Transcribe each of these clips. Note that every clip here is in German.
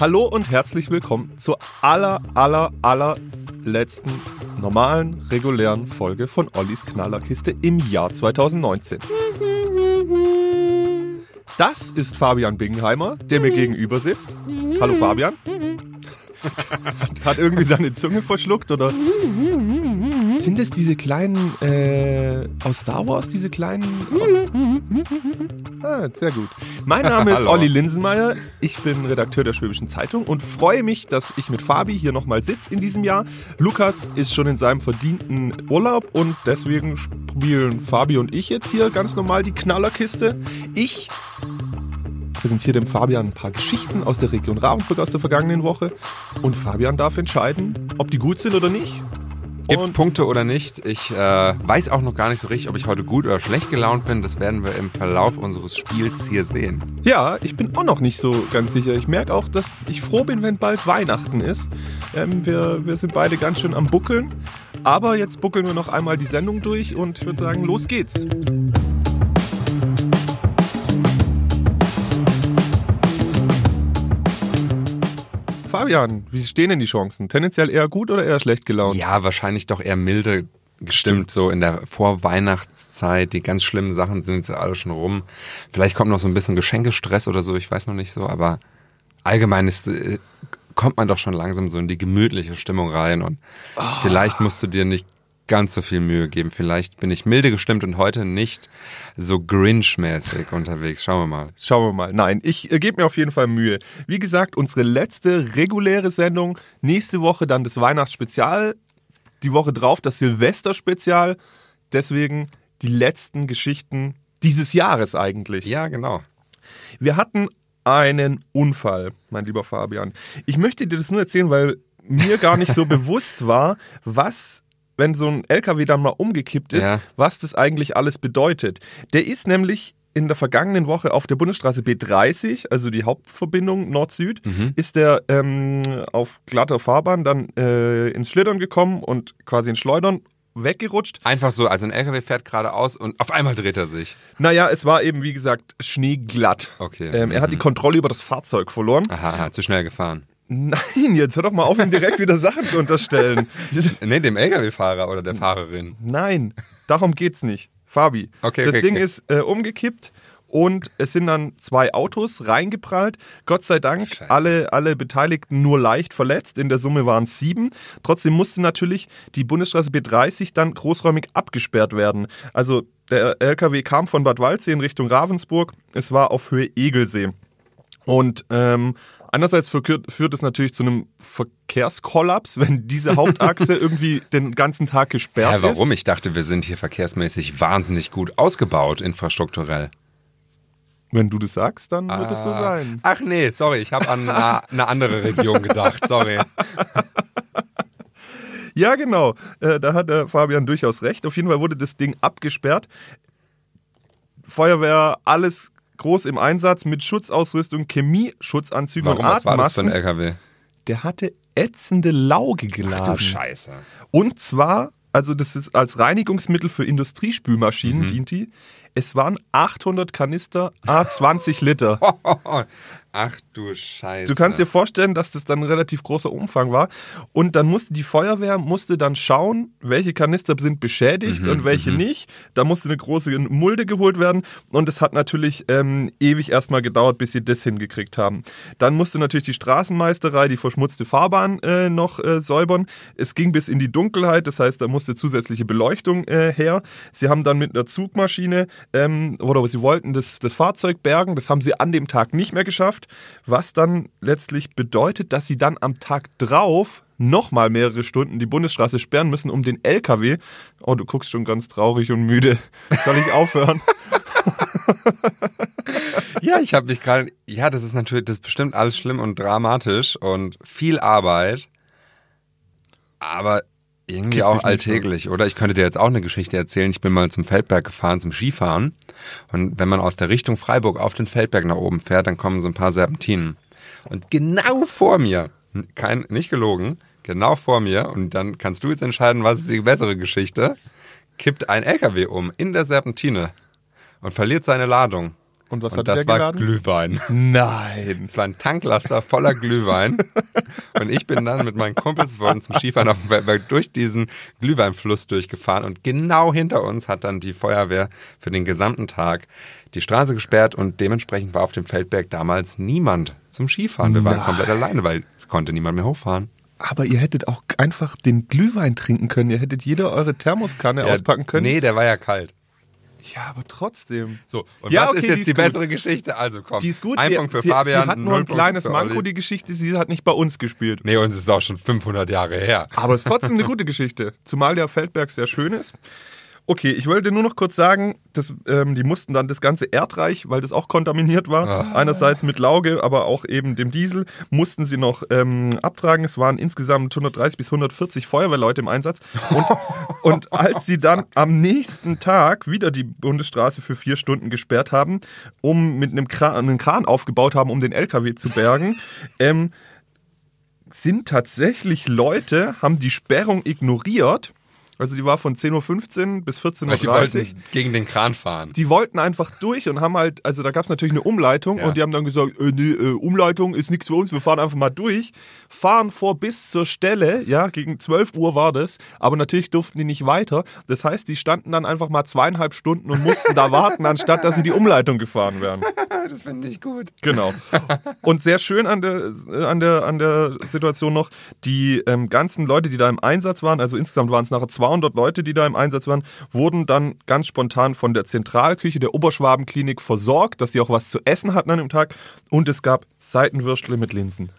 Hallo und herzlich willkommen zur aller, aller, aller letzten normalen, regulären Folge von Ollis Knallerkiste im Jahr 2019. Das ist Fabian Bingenheimer, der mir gegenüber sitzt. Hallo Fabian. Hat, irgendwie seine Zunge verschluckt oder? Sind es diese kleinen äh, aus Star Wars, diese kleinen? Ah, sehr gut. Mein Name ist. Olli Linsenmeier. Ich bin Redakteur der Schwäbischen Zeitung und freue mich, dass ich mit Fabi hier nochmal sitze in diesem Jahr. Lukas ist schon in seinem verdienten Urlaub und deswegen spielen Fabi und ich jetzt hier ganz normal die Knallerkiste. Ich präsentiere dem Fabian ein paar Geschichten aus der Region Ravensburg aus der vergangenen Woche und Fabian darf entscheiden, ob die gut sind oder nicht. Gibt's Und- Punkte oder nicht? Ich äh, weiß auch noch gar nicht so richtig, ob ich heute gut oder schlecht gelaunt bin. Das werden wir im Verlauf unseres Spiels hier sehen. Ja, ich bin auch noch nicht so ganz sicher. Ich merke auch, dass ich froh bin, wenn bald Weihnachten ist. Ähm, wir, wir sind beide ganz schön am Buckeln. Aber jetzt buckeln wir noch einmal die Sendung durch und ich würde sagen, los geht's. Fabian, wie stehen denn die Chancen? Tendenziell eher gut oder eher schlecht gelaunt? Ja, wahrscheinlich doch eher milde gestimmt, so in der Vorweihnachtszeit. Die ganz schlimmen Sachen sind jetzt alle schon rum. Vielleicht kommt noch so ein bisschen Geschenkestress oder so, ich weiß noch nicht so, aber allgemein ist, äh, kommt man doch schon langsam so in die gemütliche Stimmung rein und vielleicht musst du dir nicht ganz so viel Mühe geben. Vielleicht bin ich milde gestimmt und heute nicht so Grinch-mäßig unterwegs. Schauen wir mal. Schauen wir mal. Nein, ich äh, gebe mir auf jeden Fall Mühe. Wie gesagt, unsere letzte reguläre Sendung. Nächste Woche dann das Weihnachtsspezial. Die Woche drauf das Silvesterspezial. Deswegen die letzten Geschichten dieses Jahres eigentlich. Ja, genau. Wir hatten einen Unfall, mein lieber Fabian. Ich möchte dir das nur erzählen, weil mir gar nicht so bewusst war, was, wenn so ein LKW dann mal umgekippt ist, Ja. was das eigentlich alles bedeutet. Der ist nämlich in der vergangenen Woche auf der Bundesstraße B30, also die Hauptverbindung Nord-Süd, ist der ähm, auf glatter Fahrbahn dann äh, ins Schlittern gekommen und quasi ins Schleudern weggerutscht. Einfach so, also ein LKW fährt geradeaus und auf einmal dreht er sich. Naja, es war eben, wie gesagt, schneeglatt. Okay. Ähm, er hat die Kontrolle über das Fahrzeug verloren. Aha, aha, zu schnell gefahren. Nein, jetzt hör doch mal auf, ihm direkt wieder Sachen zu unterstellen. Nee, dem LKW-Fahrer oder der Fahrerin. Nein, darum geht's nicht. Fabi, Okay, das okay, Ding okay. ist äh, umgekippt und es sind dann zwei Autos reingeprallt. Gott sei Dank Scheiße. alle, alle Beteiligten nur leicht verletzt. In der Summe waren es sieben. Trotzdem musste natürlich die Bundesstraße B30 dann großräumig abgesperrt werden. Also der LKW kam von Bad Waldsee in Richtung Ravensburg. Es war auf Höhe Egelsee. Und ähm, einerseits führt, führt es natürlich zu einem Verkehrskollaps, wenn diese Hauptachse irgendwie den ganzen Tag gesperrt Ja, warum? ist. Ich dachte, wir sind hier verkehrsmäßig wahnsinnig gut ausgebaut, infrastrukturell. Wenn du das sagst, dann wird es so Ah. sein. Ach nee, sorry, ich habe an eine, eine andere Region gedacht, sorry. Ja, genau. Äh, da hat der Fabian durchaus recht. Auf jeden Fall wurde das Ding abgesperrt. Feuerwehr, alles groß im Einsatz mit Schutzausrüstung, Chemieschutzanzügen Warum, und was war das für ein Atemmasken. LKW? Der hatte ätzende Lauge geladen. Du Scheiße. Und zwar, also das ist als Reinigungsmittel für Industriespülmaschinen Mhm. dient die. Es waren 800 Kanister, A20 Liter. Ach du Scheiße. Du kannst dir vorstellen, dass das dann ein relativ großer Umfang war. Und dann musste die Feuerwehr musste dann schauen, welche Kanister sind beschädigt Mhm, und welche nicht. Da musste eine große Mulde geholt werden. Und es hat natürlich ähm, ewig erstmal gedauert, bis sie das hingekriegt haben. Dann musste natürlich die Straßenmeisterei die verschmutzte Fahrbahn äh, noch äh, säubern. Es ging bis in die Dunkelheit, das heißt, da musste zusätzliche Beleuchtung äh, her. Sie haben dann mit einer Zugmaschine ähm, oder sie wollten das, das Fahrzeug bergen. Das haben sie an dem Tag nicht mehr geschafft, was dann letztlich bedeutet, dass sie dann am Tag drauf nochmal mehrere Stunden die Bundesstraße sperren müssen, um den LKW. Oh, du guckst schon ganz traurig und müde. Soll ich aufhören? Ja, ich habe mich gerade. Ja, das ist natürlich, das ist bestimmt alles schlimm und dramatisch und viel Arbeit. Aber irgendwie auch alltäglich, oder? Ich könnte dir jetzt auch eine Geschichte erzählen. Ich bin mal zum Feldberg gefahren, zum Skifahren. Und wenn man aus der Richtung Freiburg auf den Feldberg nach oben fährt, dann kommen so ein paar Serpentinen. Und genau vor mir, kein, nicht gelogen, genau vor mir, und dann kannst du jetzt entscheiden, was ist die bessere Geschichte, kippt ein LKW um in der Serpentine und verliert seine Ladung. Und was Und hat das der war? Glühwein. Nein. Es war ein Tanklaster voller Glühwein. Und ich bin dann mit meinen Kumpels, wir zum Skifahren auf dem Berg, durch diesen Glühweinfluss durchgefahren. Und genau hinter uns hat dann die Feuerwehr für den gesamten Tag die Straße gesperrt. Und dementsprechend war auf dem Feldberg damals niemand zum Skifahren. Wir waren Nein. komplett alleine, weil es konnte niemand mehr hochfahren. Aber ihr hättet auch einfach den Glühwein trinken können. Ihr hättet jeder eure Thermoskanne Ja, auspacken können. Nee, der war ja kalt. Ja, aber trotzdem. So, und Ja, was okay, ist die jetzt ist die, bessere Geschichte? Also komm, Die ist gut. ein sie, Punkt für sie, Fabian, sie hat nur ein kleines Manko, die Geschichte. Sie hat nicht bei uns gespielt. Nee, und es ist auch schon 500 Jahre her. Aber es ist trotzdem eine gute Geschichte. Zumal der Feldberg sehr schön ist. Okay, ich wollte nur noch kurz sagen, dass, ähm, die mussten dann das ganze Erdreich, weil das auch kontaminiert war, Ah. einerseits mit Lauge, aber auch eben dem Diesel, mussten sie noch ähm, abtragen. Es waren insgesamt 130 bis 140 Feuerwehrleute im Einsatz. Und, und als sie dann am nächsten Tag wieder die Bundesstraße für vier Stunden gesperrt haben, um mit einem Kran, einen Kran aufgebaut haben, um den LKW zu bergen, ähm, sind tatsächlich Leute, haben die Sperrung ignoriert. Also die war von 10.15 Uhr bis Weil die 14.30 Uhr. gegen den Kran fahren. Die wollten einfach durch und haben halt, also da gab es natürlich eine Umleitung Ja. und die haben dann gesagt, äh, nee, äh, Umleitung ist nichts für uns, wir fahren einfach mal durch, fahren vor bis zur Stelle, ja, gegen 12 Uhr war das, aber natürlich durften die nicht weiter. Das heißt, die standen dann einfach mal zweieinhalb Stunden und mussten da warten, anstatt dass sie die Umleitung gefahren wären. Das finde ich gut. Genau. Und sehr schön an der, an der, an der Situation noch, die ähm, ganzen Leute, die da im Einsatz waren, also insgesamt waren es nachher 200 Leute, die da im Einsatz waren, wurden dann ganz spontan von der Zentralküche der Oberschwabenklinik versorgt, dass sie auch was zu essen hatten an dem Tag. Und es gab Seitenwürstle mit Linsen.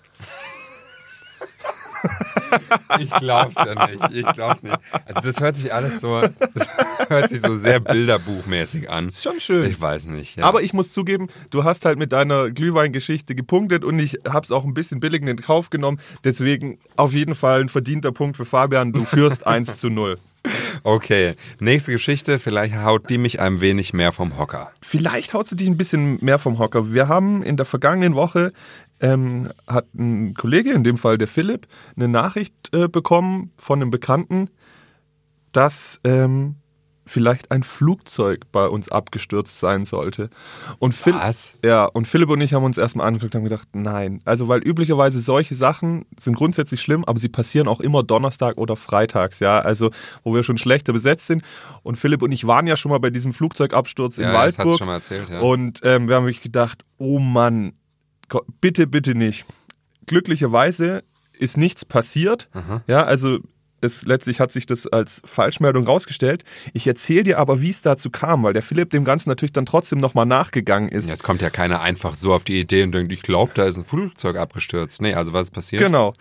Ich glaub's ja nicht. Ich glaub's nicht. Also das hört sich alles so, hört sich so sehr bilderbuchmäßig an. Ist schon schön. Ich weiß nicht. Ja. Aber ich muss zugeben, du hast halt mit deiner Glühweingeschichte gepunktet und ich hab's auch ein bisschen billig in Kauf genommen. Deswegen auf jeden Fall ein verdienter Punkt für Fabian. Du führst 1 zu 0. okay, nächste Geschichte. Vielleicht haut die mich ein wenig mehr vom Hocker. Vielleicht haut sie dich ein bisschen mehr vom Hocker. Wir haben in der vergangenen Woche ähm, hat ein Kollege, in dem Fall der Philipp, eine Nachricht äh, bekommen von einem Bekannten, dass ähm, vielleicht ein Flugzeug bei uns abgestürzt sein sollte. Und Phil Was? Ja, und Philipp und ich haben uns erstmal angeguckt und haben gedacht, nein. Also, weil üblicherweise solche Sachen sind grundsätzlich schlimm, aber sie passieren auch immer Donnerstag oder Freitags, ja. Also, wo wir schon schlechter besetzt sind. Und Philipp und ich waren ja schon mal bei diesem Flugzeugabsturz in Ja, das hast du Waldburg. schon mal erzählt, ja. Und ähm, wir haben wirklich gedacht, oh Mann, bitte, bitte nicht. Glücklicherweise ist nichts passiert. Ja, also es, letztlich hat sich das als Falschmeldung rausgestellt. Ich erzähle dir aber, wie es dazu kam, weil der Philipp dem Ganzen natürlich dann trotzdem nochmal nachgegangen ist. Es kommt ja keiner einfach so auf die Idee und denkt, ich glaube, da ist ein Flugzeug abgestürzt. Nee, also was ist passiert? Genau.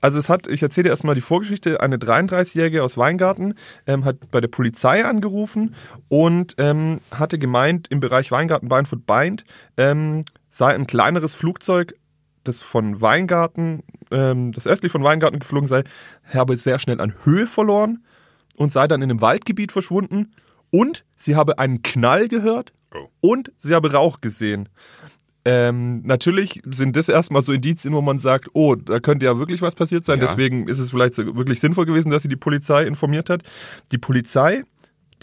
Also es hat, ich erzähle dir erstmal die Vorgeschichte, eine 33-Jährige aus Weingarten ähm, hat bei der Polizei angerufen und ähm, hatte gemeint, im Bereich Weingarten, Beinfurt, Beint ähm, sei ein kleineres Flugzeug, das von Weingarten, ähm, das östlich von Weingarten geflogen sei, habe sehr schnell an Höhe verloren und sei dann in einem Waldgebiet verschwunden und sie habe einen Knall gehört Oh. und sie habe Rauch gesehen. Ähm, natürlich sind das erstmal so Indizien, wo man sagt, oh, da könnte ja wirklich was passiert sein. Ja. Deswegen ist es vielleicht so wirklich sinnvoll gewesen, dass sie die Polizei informiert hat. Die Polizei,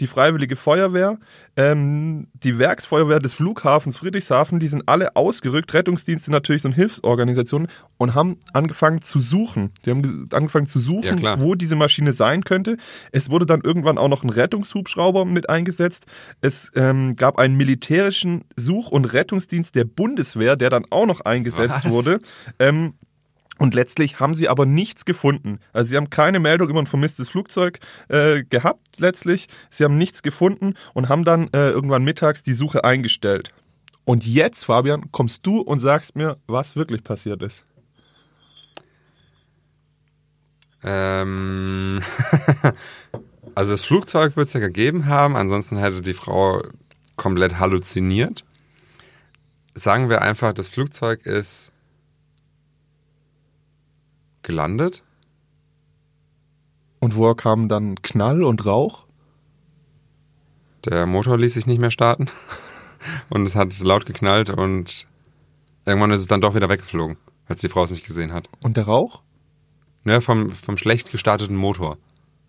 die Freiwillige Feuerwehr, ähm, die Werksfeuerwehr des Flughafens Friedrichshafen, die sind alle ausgerückt. Rettungsdienste natürlich so eine Hilfsorganisation und haben angefangen zu suchen. Die haben ge- angefangen zu Ja, suchen, klar. wo diese Maschine sein könnte. Es wurde dann irgendwann auch noch ein Rettungshubschrauber mit eingesetzt. Es ähm, gab einen militärischen Such- und Rettungsdienst der Bundeswehr, der dann auch noch eingesetzt Was? wurde. Ähm, und letztlich haben sie aber nichts gefunden. Also sie haben keine Meldung über ein vermisstes Flugzeug äh, gehabt letztlich. Sie haben nichts gefunden und haben dann äh, irgendwann mittags die Suche eingestellt. Und jetzt, Fabian, kommst du und sagst mir, was wirklich passiert ist. Ähm, also das Flugzeug wird es ja gegeben haben, ansonsten hätte die Frau komplett halluziniert. Sagen wir einfach, das Flugzeug ist gelandet. Und woher kam dann Knall und Rauch? Der Motor ließ sich nicht mehr starten und es hat laut geknallt und irgendwann ist es dann doch wieder weggeflogen, als die Frau es nicht gesehen hat. Und der Rauch? Ne, vom, vom schlecht gestarteten Motor.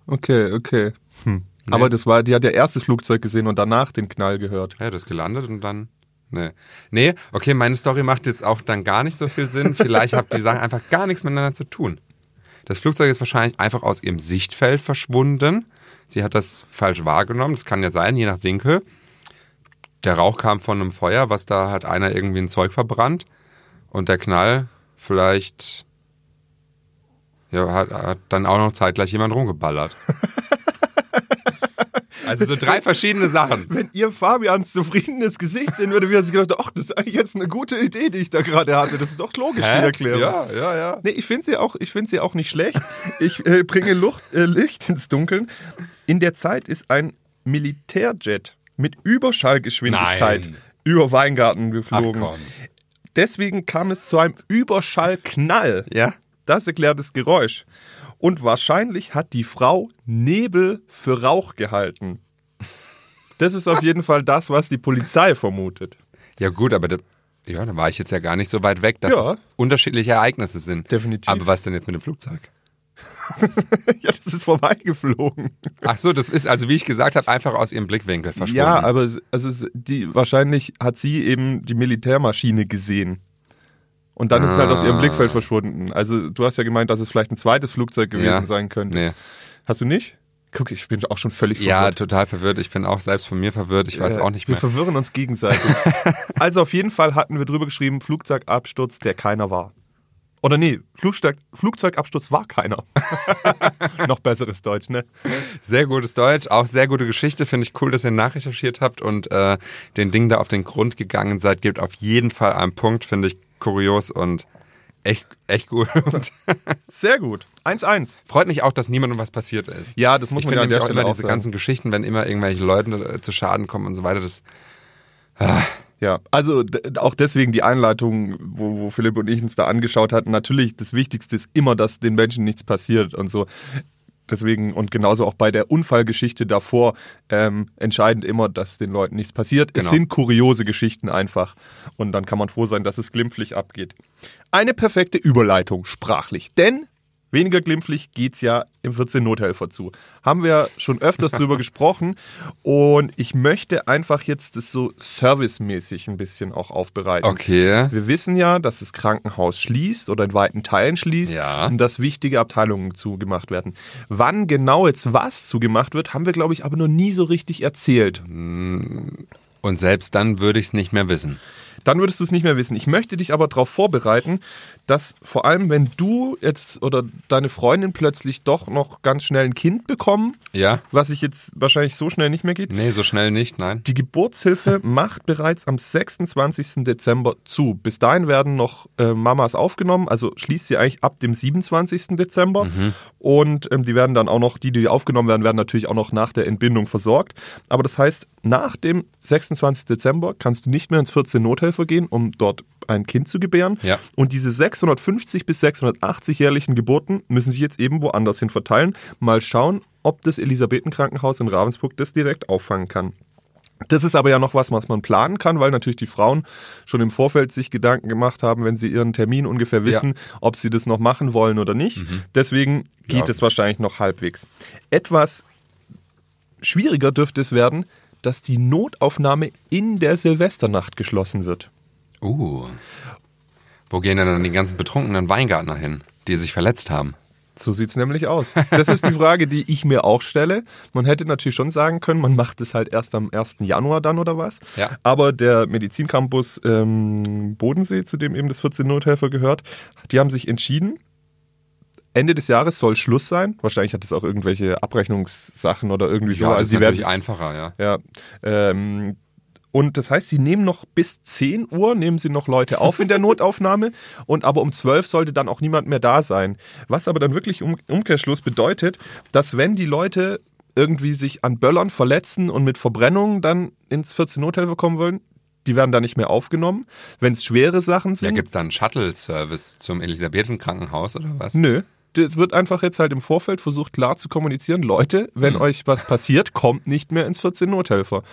Okay, okay. Hm. Nee. Aber das war, die hat ja erst das Flugzeug gesehen und danach den Knall gehört. Ja, das gelandet und dann Nee. Nee, okay, meine Story macht jetzt auch dann gar nicht so viel Sinn. Vielleicht hat die Sachen einfach gar nichts miteinander zu tun. Das Flugzeug ist wahrscheinlich einfach aus ihrem Sichtfeld verschwunden. Sie hat das falsch wahrgenommen. Das kann ja sein, je nach Winkel. Der Rauch kam von einem Feuer, was da hat einer irgendwie ein Zeug verbrannt. Und der Knall vielleicht ja, hat, hat dann auch noch zeitgleich jemand rumgeballert. Also so drei verschiedene Sachen. Wenn ihr Fabians zufriedenes Gesicht sehen würde, wie er sich gedacht, ach, das ist eigentlich jetzt eine gute Idee, die ich da gerade hatte. Das ist doch logisch, die Erklärung. Ja, ja, ja. Nee, ich finde sie auch, ich finde sie auch nicht schlecht. Ich äh, bringe Lucht, äh, Licht ins Dunkeln. In der Zeit ist ein Militärjet mit Überschallgeschwindigkeit Nein. über Weingarten Ach geflogen. komm. Deswegen kam es zu einem Überschallknall. Ja? Das erklärt das Geräusch. Und wahrscheinlich hat die Frau Nebel für Rauch gehalten. Das ist auf jeden Fall das, was die Polizei vermutet. Ja gut, aber da, ja, da war ich jetzt ja gar nicht so weit weg, dass Ja. es unterschiedliche Ereignisse sind. Definitiv. Aber was denn jetzt mit dem Flugzeug? ja, das ist vorbeigeflogen. Ach so, das ist also, wie ich gesagt habe, einfach aus ihrem Blickwinkel verschwunden. Ja, aber also die, wahrscheinlich hat sie eben die Militärmaschine gesehen. Und dann ist es halt aus ihrem Ah. Blickfeld verschwunden. Also du hast ja gemeint, dass es vielleicht ein zweites Flugzeug gewesen Ja. sein könnte. Nee. Hast du nicht? Guck, ich bin auch schon völlig Ja, verwirrt. total verwirrt. Ich bin auch selbst von mir verwirrt. Ich weiß Äh, auch nicht Wir mehr. verwirren uns gegenseitig. also auf jeden Fall hatten wir drüber geschrieben, Flugzeugabsturz, der keiner war. Oder nee, Flugzeug, Flugzeugabsturz war keiner. Noch besseres Deutsch, ne? Sehr gutes Deutsch, auch sehr gute Geschichte. Finde ich cool, dass ihr nachrecherchiert habt und äh, den Ding da auf den Grund gegangen seid. Gebt auf jeden Fall einen Punkt, finde ich kurios und echt, echt gut. Sehr gut. 1-1. freut mich auch, dass niemandem was passiert ist. Ja, das muss ich man ja an der auch Stelle immer diese sagen. ganzen Geschichten, wenn immer irgendwelche Leute äh, zu Schaden kommen und so weiter. Das, Ja, also auch deswegen die Einleitung, wo, wo Philipp und ich uns da angeschaut hatten. Natürlich, das Wichtigste ist immer, dass den Menschen nichts passiert und so. Deswegen und genauso auch bei der Unfallgeschichte davor ähm, entscheidend immer, dass den Leuten nichts passiert. Es Genau. sind kuriose Geschichten einfach und dann kann man froh sein, dass es glimpflich abgeht. Eine perfekte Überleitung sprachlich, denn weniger glimpflich geht's ja im 14 Nothelfer zu. Haben wir schon öfters drüber gesprochen und ich möchte einfach jetzt das so servicemäßig ein bisschen auch aufbereiten. okay. Wir wissen ja, dass das Krankenhaus schließt oder in weiten Teilen schließt Ja. und dass wichtige Abteilungen zugemacht werden. Wann genau jetzt was zugemacht wird, haben wir, glaube ich, aber noch nie so richtig erzählt. Und selbst dann würde ich es nicht mehr wissen. Dann würdest du es nicht mehr wissen. Ich möchte dich aber darauf vorbereiten, dass vor allem, wenn du jetzt oder deine Freundin plötzlich doch noch ganz schnell ein Kind bekommen, Ja? was sich jetzt wahrscheinlich so schnell nicht mehr geht, Nee, so schnell nicht, nein. Die Geburtshilfe macht bereits am 26. Dezember zu. Bis dahin werden noch äh, Mamas aufgenommen, also schließt sie eigentlich ab dem 27. Dezember. Und ähm, die werden dann auch noch, die, die aufgenommen werden, werden natürlich auch noch nach der Entbindung versorgt. Aber das heißt, nach dem 26. Dezember kannst du nicht mehr ins 14 Nothelfer gehen, um dort ein Kind zu gebären. Ja. Und diese 650 bis 680 jährlichen Geburten müssen sich jetzt eben woanders hin verteilen. Mal schauen, ob das Elisabethenkrankenhaus in Ravensburg das direkt auffangen kann. Das ist aber ja noch was, was man planen kann, weil natürlich die Frauen schon im Vorfeld sich Gedanken gemacht haben, wenn sie ihren Termin ungefähr wissen, ob sie das noch machen wollen oder nicht. Deswegen geht Ja. es wahrscheinlich noch halbwegs. Etwas schwieriger dürfte es werden, dass die Notaufnahme in der Silvesternacht geschlossen wird. Uh. Wo gehen denn dann die ganzen betrunkenen Weingärtner hin, die sich verletzt haben? So sieht's nämlich aus. Das ist die Frage, die ich mir auch stelle. Man hätte natürlich schon sagen können, man macht es halt erst am 1. Januar dann oder was. Ja. Aber der Medizincampus ähm, Bodensee, zu dem eben das 14 Nothelfer gehört, die haben sich entschieden, Ende des Jahres soll Schluss sein. Wahrscheinlich hat es auch irgendwelche Abrechnungssachen oder irgendwie so. Ja, das Also ist die werden natürlich sich- einfacher, ja. ja. Ähm, und das heißt, sie nehmen noch bis 10 Uhr, nehmen sie noch Leute auf in der Notaufnahme und aber um 12 sollte dann auch niemand mehr da sein. Was aber dann wirklich um Umkehrschluss bedeutet, dass wenn die Leute irgendwie sich an Böllern verletzen und mit Verbrennungen dann ins 14 Nothelfer kommen wollen, die werden da nicht mehr aufgenommen. Wenn es schwere Sachen Ja, sind, gibt's da einen Shuttle-Service zum Elisabethenkrankenhaus oder was? Nö. Es wird einfach jetzt halt im Vorfeld versucht klar zu kommunizieren, Leute, wenn Hm. euch was passiert, kommt nicht mehr ins 14 Nothelfer.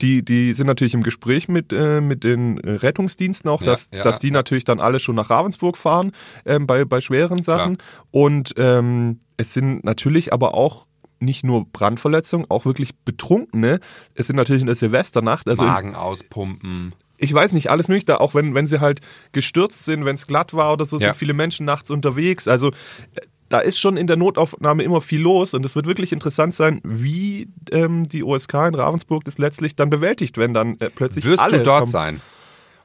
Die, die sind natürlich im Gespräch mit, äh, mit den Rettungsdiensten auch, Ja, dass, ja, dass die ja. natürlich dann alle schon nach Ravensburg fahren ähm, bei, bei schweren Sachen. Und ähm, es sind natürlich aber auch nicht nur Brandverletzungen, auch wirklich Betrunkene. Es sind natürlich in der Silvesternacht, also Magen auspumpen. ich weiß nicht, alles mögliche, auch wenn, wenn sie halt gestürzt sind, wenn es glatt war oder so, Ja. sind viele Menschen nachts unterwegs. Also äh, da ist schon in der Notaufnahme immer viel los und es wird wirklich interessant sein, wie ähm, die OSK in Ravensburg das letztlich dann bewältigt, wenn dann äh, plötzlich Wirst alle du dort kommen. sein,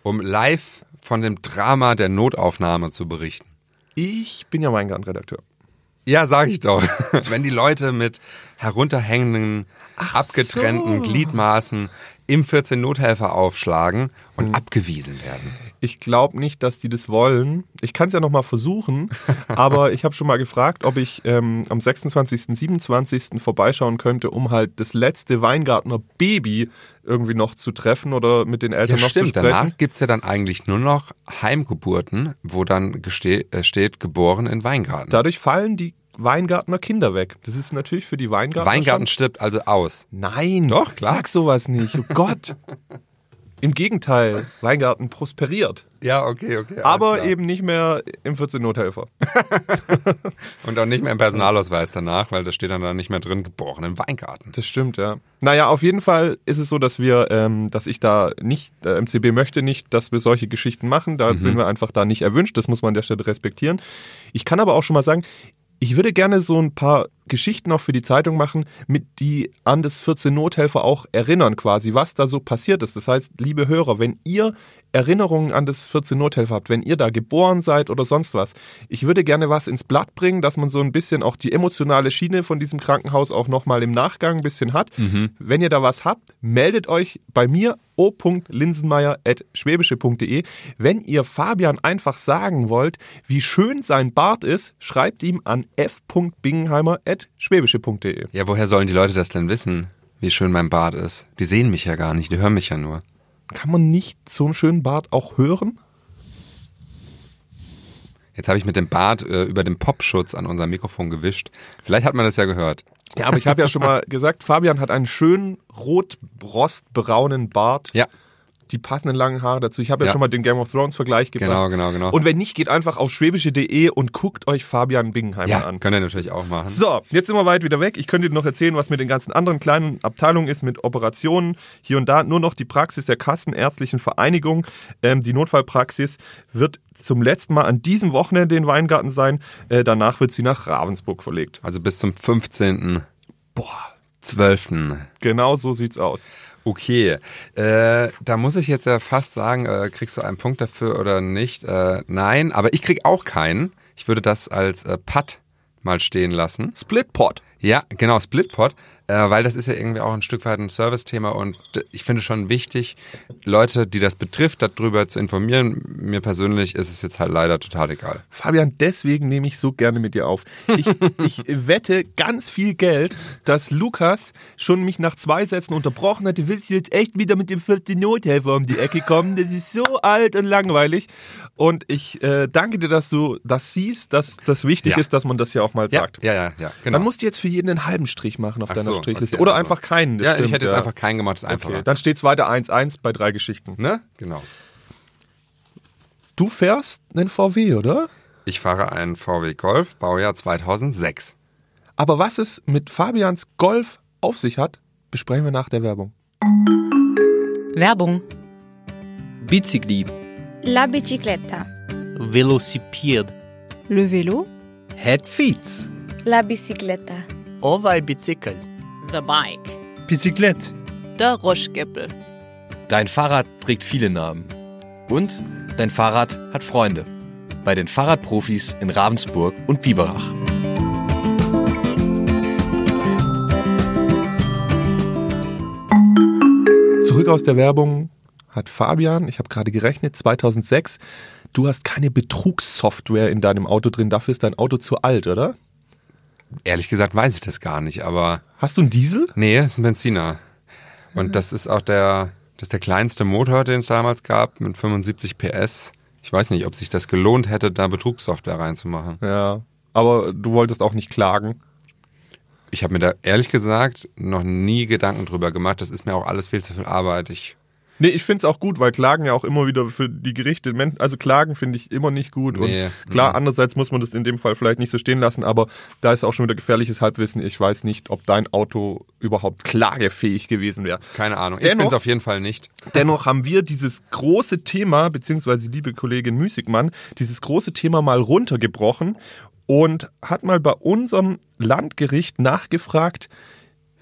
um live von dem Drama der Notaufnahme zu berichten? Ich bin ja Weingartenredakteur. Ja, sag ich doch. Wenn die Leute mit herunterhängenden, abgetrennten so. Gliedmaßen im 14 Nothelfer aufschlagen Hm. und abgewiesen werden. Ich glaube nicht, dass die das wollen. Ich kann es ja nochmal versuchen, aber ich habe schon mal gefragt, ob ich ähm, am 26., 27. vorbeischauen könnte, um halt das letzte Weingartner Baby irgendwie noch zu treffen oder mit den Ja, Eltern noch stimmt. zu sprechen. Danach gibt's ja dann eigentlich nur noch Heimgeburten, wo dann äh, steht, geboren in Weingarten. Dadurch fallen die Weingartner Kinder weg. Das ist natürlich für die Weingartner. Weingarten Schon stirbt also aus. Nein, Doch, klar. Sag sowas nicht. Oh Gott. Im Gegenteil, Weingarten prosperiert. Ja, okay, okay. aber klar. eben nicht mehr im 14 Nothelfer. Und auch nicht mehr im Personalausweis danach, weil da steht dann da nicht mehr drin, geboren im Weingarten. Das stimmt, ja. Naja, auf jeden Fall ist es so, dass wir, ähm, dass ich da nicht, der MCB möchte nicht, dass wir solche Geschichten machen. Da sind wir einfach da nicht erwünscht. Das muss man an der Stelle respektieren. Ich kann aber auch schon mal sagen, ich würde gerne so ein paar Geschichten auch für die Zeitung machen, mit die an das 14 Nothelfer auch erinnern quasi, was da so passiert ist. Das heißt, liebe Hörer, wenn ihr Erinnerungen an das 14 Nothelfer habt, wenn ihr da geboren seid oder sonst was, ich würde gerne was ins Blatt bringen, dass man so ein bisschen auch die emotionale Schiene von diesem Krankenhaus auch nochmal im Nachgang ein bisschen hat. Wenn ihr da was habt, meldet euch bei mir o.linsenmeier.schwäbische.de. Wenn ihr Fabian einfach sagen wollt, wie schön sein Bart ist, schreibt ihm an f.bingenheimer.schwäbische.de. Ja, woher sollen die Leute das denn wissen, wie schön mein Bart ist? Die sehen mich ja gar nicht, die hören mich ja nur. Kann man nicht so einen schönen Bart auch hören? Jetzt habe ich mit dem Bart äh, über den Popschutz an unserem Mikrofon gewischt. Vielleicht hat man das ja gehört. Ja, aber ich habe ja schon mal gesagt, Fabian hat einen schönen rot-rostbraunen Bart. Ja, Die passenden langen Haare dazu. Ich habe ja. Ja. schon mal den Game of Thrones Vergleich gebracht. genau, genau, genau. Und wenn nicht, geht einfach auf schwäbische.de und guckt euch Fabian Bingenheimer ja, an. könnt ihr natürlich auch machen. So, jetzt sind wir weit wieder weg. Ich könnte dir noch erzählen, was mit den ganzen anderen kleinen Abteilungen ist, mit Operationen. Hier und da nur noch die Praxis der Kassenärztlichen Vereinigung. Ähm, die Notfallpraxis wird zum letzten Mal an diesem Wochenende in Weingarten sein. Äh, danach wird sie nach Ravensburg verlegt. Also bis zum 15. Boah, 12. Genau so sieht's aus. Okay, äh, da muss ich jetzt ja fast sagen, äh, kriegst du einen Punkt dafür oder nicht? Äh, nein, aber ich krieg auch keinen. Ich würde das als äh, Putt mal stehen lassen. Splitpot. Ja, genau, Splitpot, äh, weil das ist ja irgendwie auch ein Stück weit ein Service-Thema und ich finde schon wichtig, Leute, die das betrifft, darüber zu informieren. Mir persönlich ist es jetzt halt leider total egal. Fabian, deswegen nehme ich so gerne mit dir auf. Ich, ich wette ganz viel Geld, dass Lukas schon mich nach zwei Sätzen unterbrochen. Willst du jetzt echt wieder mit dem 14 Nothelfer um die Ecke kommen? Das ist so alt und langweilig. Und ich äh, danke dir, dass du das siehst, dass das wichtig Ja. ist, dass man das ja auch mal Ja, sagt. ja, ja, ja, genau. Dann musst du jetzt für jeden einen halben Strich machen auf Ach deiner so, Strichliste. okay, Oder also. einfach keinen. das ja, ich stimmt, hätte jetzt ja. einfach keinen gemacht, das ist einfacher. Okay, dann steht es weiter 1-1 bei drei Geschichten. ne? Genau. Du fährst einen VW, oder? Ich fahre einen VW Golf, Baujahr 2006. Aber was es mit Fabians Golf auf sich hat, besprechen wir nach der Werbung. Werbung. Bicicli, La bicicletta. Velocipede. Le vélo. Head Feeds, La bicicletta. Ovaj Bicycle. The bike. Bicyclette. Der Roschgeppel. Dein Fahrrad trägt viele Namen. Und dein Fahrrad hat Freunde. Bei den Fahrradprofis in Ravensburg und Biberach. Zurück aus der Werbung hat Fabian, ich habe gerade gerechnet, 2006. Du hast keine Betrugssoftware in deinem Auto drin, dafür ist dein Auto zu alt, oder? Ehrlich gesagt weiß ich das gar nicht, aber Hast du einen Diesel? nee, ist ein Benziner. Und das ist auch der, das der kleinste Motor, den es damals gab, mit 75 PS. Ich weiß nicht, ob sich das gelohnt hätte, da Betrugssoftware reinzumachen. Ja. Aber du wolltest auch nicht klagen. Ich habe mir da ehrlich gesagt noch nie Gedanken drüber gemacht. Das ist mir auch alles viel zu viel Arbeit. Ich Nee, ich finde es auch gut, weil Klagen ja auch immer wieder für die Gerichte, also Klagen finde ich immer nicht gut. Nee, und klar, mhm. andererseits muss man das in dem Fall vielleicht nicht so stehen lassen, aber da ist auch schon wieder gefährliches Halbwissen. Ich weiß nicht, ob dein Auto überhaupt klagefähig gewesen wäre. Keine Ahnung. Ich Dennoch- bin es auf jeden Fall nicht. Dennoch haben wir dieses große Thema, beziehungsweise liebe Kollegin Müßigmann, dieses große Thema mal runtergebrochen und hat mal bei unserem Landgericht nachgefragt,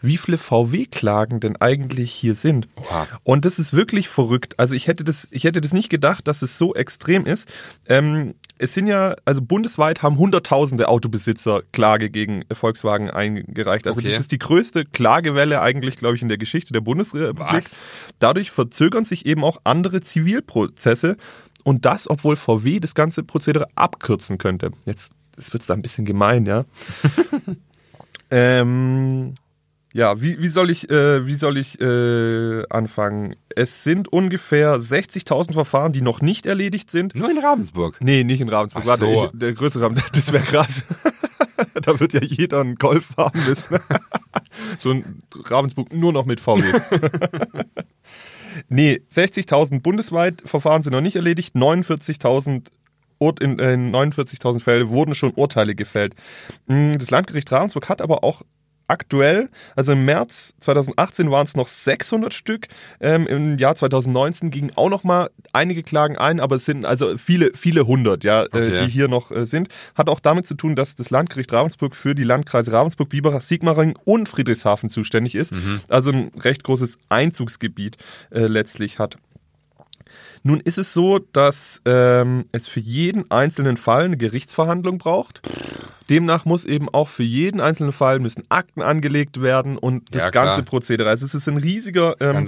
wie viele VW-Klagen denn eigentlich hier sind. Oha. Und das ist wirklich verrückt. Also ich hätte das, ich hätte das nicht gedacht, dass es so extrem ist. Ähm, es sind ja, also bundesweit haben hunderttausende Autobesitzer Klage gegen Volkswagen eingereicht. Also Okay. das ist die größte Klagewelle eigentlich, glaube ich, in der Geschichte der Bundesrepublik. Was? Dadurch verzögern sich eben auch andere Zivilprozesse und das, obwohl VW das ganze Prozedere abkürzen könnte. Jetzt wird da ein bisschen gemein, ja. ähm, ja, wie, wie soll ich, äh, wie soll ich äh, anfangen? Es sind ungefähr 60.000 Verfahren, die noch nicht erledigt sind. Nur in Ravensburg. Nee, nicht in Ravensburg. Ach Warte, so. ich, der größere Rahmen, das wäre krass. da wird ja jeder einen Golf haben müssen. so ein Ravensburg nur noch mit VW. nee, 60.000 bundesweit Verfahren sind noch nicht erledigt. 49.000 Ur- in, äh, in 49.000 Fälle wurden schon Urteile gefällt. Mm, Das Landgericht Ravensburg hat aber auch aktuell, also im März 2018 waren es noch 600 Stück, ähm, im Jahr 2019 gingen auch noch mal einige Klagen ein, aber es sind also viele, viele hundert, ja, äh, Okay. die hier noch äh, sind. Hat auch damit zu tun, dass das Landgericht Ravensburg für die Landkreise Ravensburg, Biberach, Sigmaringen und Friedrichshafen zuständig ist. Also ein recht großes Einzugsgebiet äh, letztlich hat. Nun ist es so, dass ähm, es für jeden einzelnen Fall eine Gerichtsverhandlung braucht. Demnach muss eben auch für jeden einzelnen Fall müssen Akten angelegt werden und das Ja, ganze Prozedere. Also es ist ein riesiger ähm.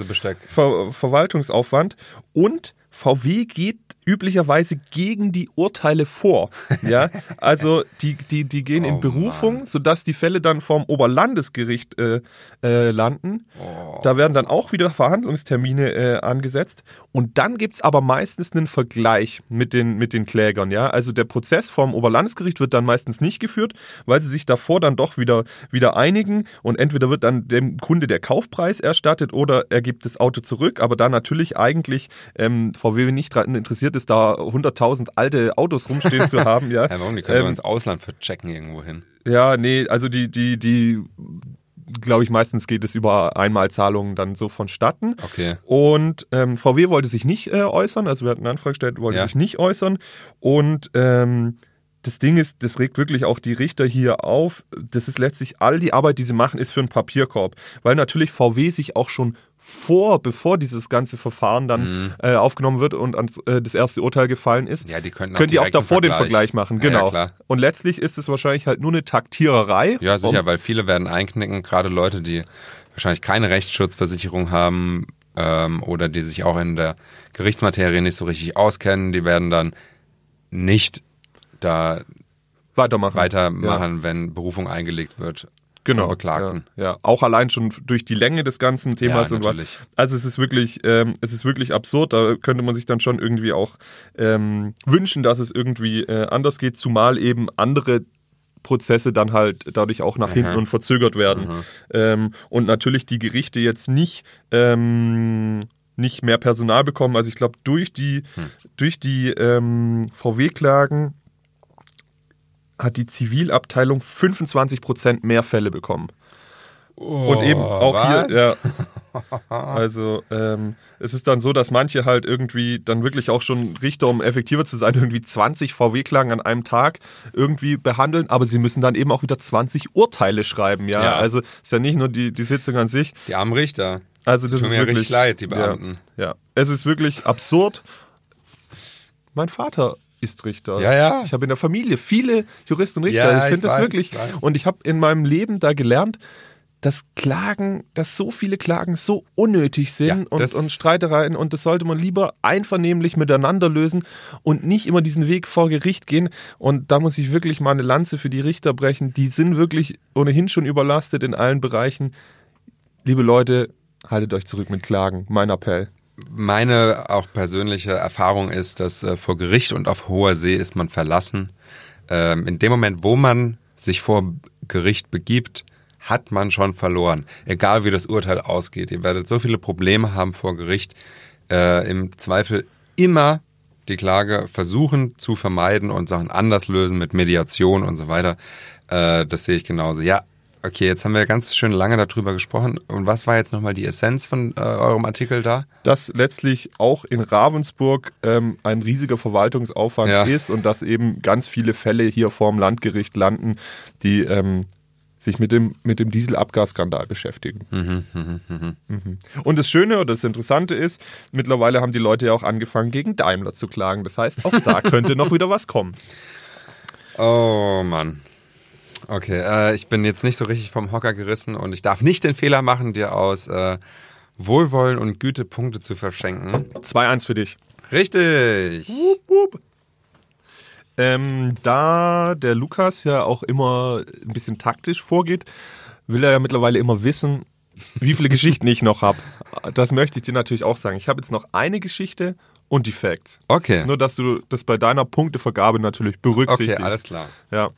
Ver Verwaltungsaufwand und VW geht üblicherweise gegen die Urteile vor. Ja, also die, die, die gehen Oh in Berufung, sodass die Fälle dann vom Oberlandesgericht äh, äh, landen. Oh. Da werden dann auch wieder Verhandlungstermine äh, angesetzt. Und dann gibt's aber meistens einen Vergleich mit den, mit den Klägern. Ja? Also der Prozess vom Oberlandesgericht wird dann meistens nicht geführt, weil sie sich davor dann doch wieder, wieder einigen. Und entweder wird dann dem Kunde der Kaufpreis erstattet oder er gibt das Auto zurück. Aber da natürlich eigentlich ähm, VW nicht daran interessiert ist, da 100.000 alte Autos rumstehen zu haben. Ja, Ja, warum? Die können Ähm, doch ins Ausland verchecken irgendwo hin. ja, nee, also die, die, die, glaube ich, meistens geht es über Einmalzahlungen dann so vonstatten. Okay. Und ähm, VW wollte sich nicht äh, äußern, also wir hatten eine Anfrage gestellt, wollte Ja. sich nicht äußern. Und ähm, das Ding ist, das regt wirklich auch die Richter hier auf. Das ist letztlich all die Arbeit, die sie machen, ist für einen Papierkorb. Weil natürlich VW sich auch schon vor, bevor dieses ganze Verfahren dann äh, aufgenommen wird und ans, äh, das erste Urteil gefallen ist, Mhm. Ja, die könnten könnt ihr auch davor den Vergleich machen. Ja, ja, Genau. klar. und letztlich ist es wahrscheinlich halt nur eine Taktiererei. Ja, sicher, Um- weil viele werden einknicken, gerade Leute, die wahrscheinlich keine Rechtsschutzversicherung haben ähm, oder die sich auch in der Gerichtsmaterie nicht so richtig auskennen, die werden dann nicht da weitermachen. weitermachen, wenn Berufung eingelegt wird genau, Beklagten. Ja, ja, auch allein schon durch die Länge des ganzen Themas Ja, und was. Also es ist wirklich, ähm, es ist wirklich absurd. Da könnte man sich dann schon irgendwie auch ähm, wünschen, dass es irgendwie äh, anders geht, zumal eben andere Prozesse dann halt dadurch auch nach hinten und verzögert werden. Ähm, und natürlich die Gerichte jetzt nicht ähm, nicht mehr Personal bekommen. Also ich glaube, durch die, durch die ähm, VW-Klagen hat die Zivilabteilung 25 Prozent mehr Fälle bekommen. Und eben auch Oh, was? hier, ja. Also ähm, es ist dann so, dass manche halt irgendwie dann wirklich auch schon Richter, um effektiver zu sein, irgendwie 20 VW-Klagen an einem Tag irgendwie behandeln, aber sie müssen dann eben auch wieder 20 Urteile schreiben, ja. Ja. Also ist ja nicht nur die, die Sitzung an sich. Die armen Richter. Also das Tut ist mir wirklich richtig leid, die Beamten. Ja, ja, es ist wirklich absurd. Mein Vater ist Richter. Ja, ja. Ich habe in der Familie viele Juristen und Richter. Ja, ich finde das weiß, wirklich. ich. Und ich habe in meinem Leben da gelernt, dass Klagen, dass so viele Klagen so unnötig sind Ja, und, und Streitereien und das sollte man lieber einvernehmlich miteinander lösen und nicht immer diesen Weg vor Gericht gehen. Und da muss ich wirklich mal eine Lanze für die Richter brechen. Die sind wirklich ohnehin schon überlastet in allen Bereichen. Liebe Leute, haltet euch zurück mit Klagen. Mein Appell. Meine auch persönliche Erfahrung ist, dass äh, vor Gericht und auf hoher See ist man verlassen. Ähm, in dem Moment, wo man sich vor Gericht begibt, hat man schon verloren. Egal wie das Urteil ausgeht. Ihr werdet so viele Probleme haben vor Gericht. äh, im Zweifel immer die Klage versuchen zu vermeiden und Sachen anders lösen mit Mediation und so weiter. Äh, das sehe ich genauso. Ja, okay, jetzt haben wir ganz schön lange darüber gesprochen. Und was war jetzt nochmal die Essenz von äh, eurem Artikel da? dass letztlich auch in Ravensburg ähm, ein riesiger Verwaltungsaufwand Ja. ist und dass eben ganz viele Fälle hier vorm Landgericht landen, die ähm, sich mit dem, mit dem Dieselabgasskandal beschäftigen. Mhm. Und das Schöne oder das Interessante ist, mittlerweile haben die Leute ja auch angefangen, gegen Daimler zu klagen. Das heißt, auch da könnte noch wieder was kommen. Oh Mann. Okay, äh, ich bin jetzt nicht so richtig vom Hocker gerissen und ich darf nicht den Fehler machen, dir aus äh, Wohlwollen und Güte Punkte zu verschenken. 2-1 für dich. Richtig. Ähm, da der Lukas ja auch immer ein bisschen taktisch vorgeht, will er ja mittlerweile immer wissen, wie viele Geschichten ich noch habe. Das möchte ich dir natürlich auch sagen. Ich habe jetzt noch eine Geschichte und die Facts. Okay. Nur, dass du das bei deiner Punktevergabe natürlich berücksichtigst. Okay, alles klar. Ja.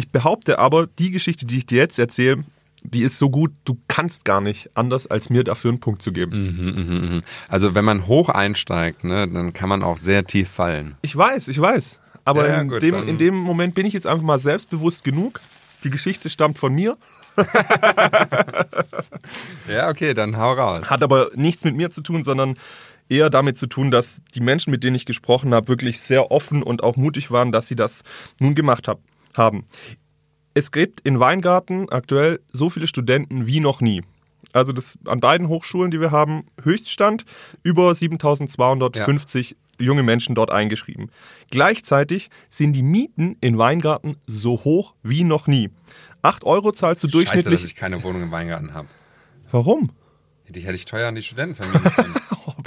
Ich behaupte aber, die Geschichte, die ich dir jetzt erzähle, die ist so gut, du kannst gar nicht anders, als mir dafür einen Punkt zu geben. Also wenn man hoch einsteigt, ne, dann kann man auch sehr tief fallen. Ich weiß, ich weiß. Aber Ja, in, gut, dem, in dem Moment bin ich jetzt einfach mal selbstbewusst genug. Die Geschichte stammt von mir, Ja, okay, dann hau raus. hat aber nichts mit mir zu tun, sondern eher damit zu tun, dass die Menschen, mit denen ich gesprochen habe, wirklich sehr offen und auch mutig waren, dass sie das nun gemacht hab, haben. Es gibt in Weingarten aktuell so viele Studenten wie noch nie. Also das an beiden Hochschulen, die wir haben, Höchststand über 7250 junge Menschen dort eingeschrieben. Gleichzeitig sind die Mieten in Weingarten so hoch wie noch nie. 8 Euro zahlst du Scheiße, dass durchschnittlich. ich keine Wohnung im Weingarten habe. Warum? Die hätte ich teuer an die Studenten vermieten können.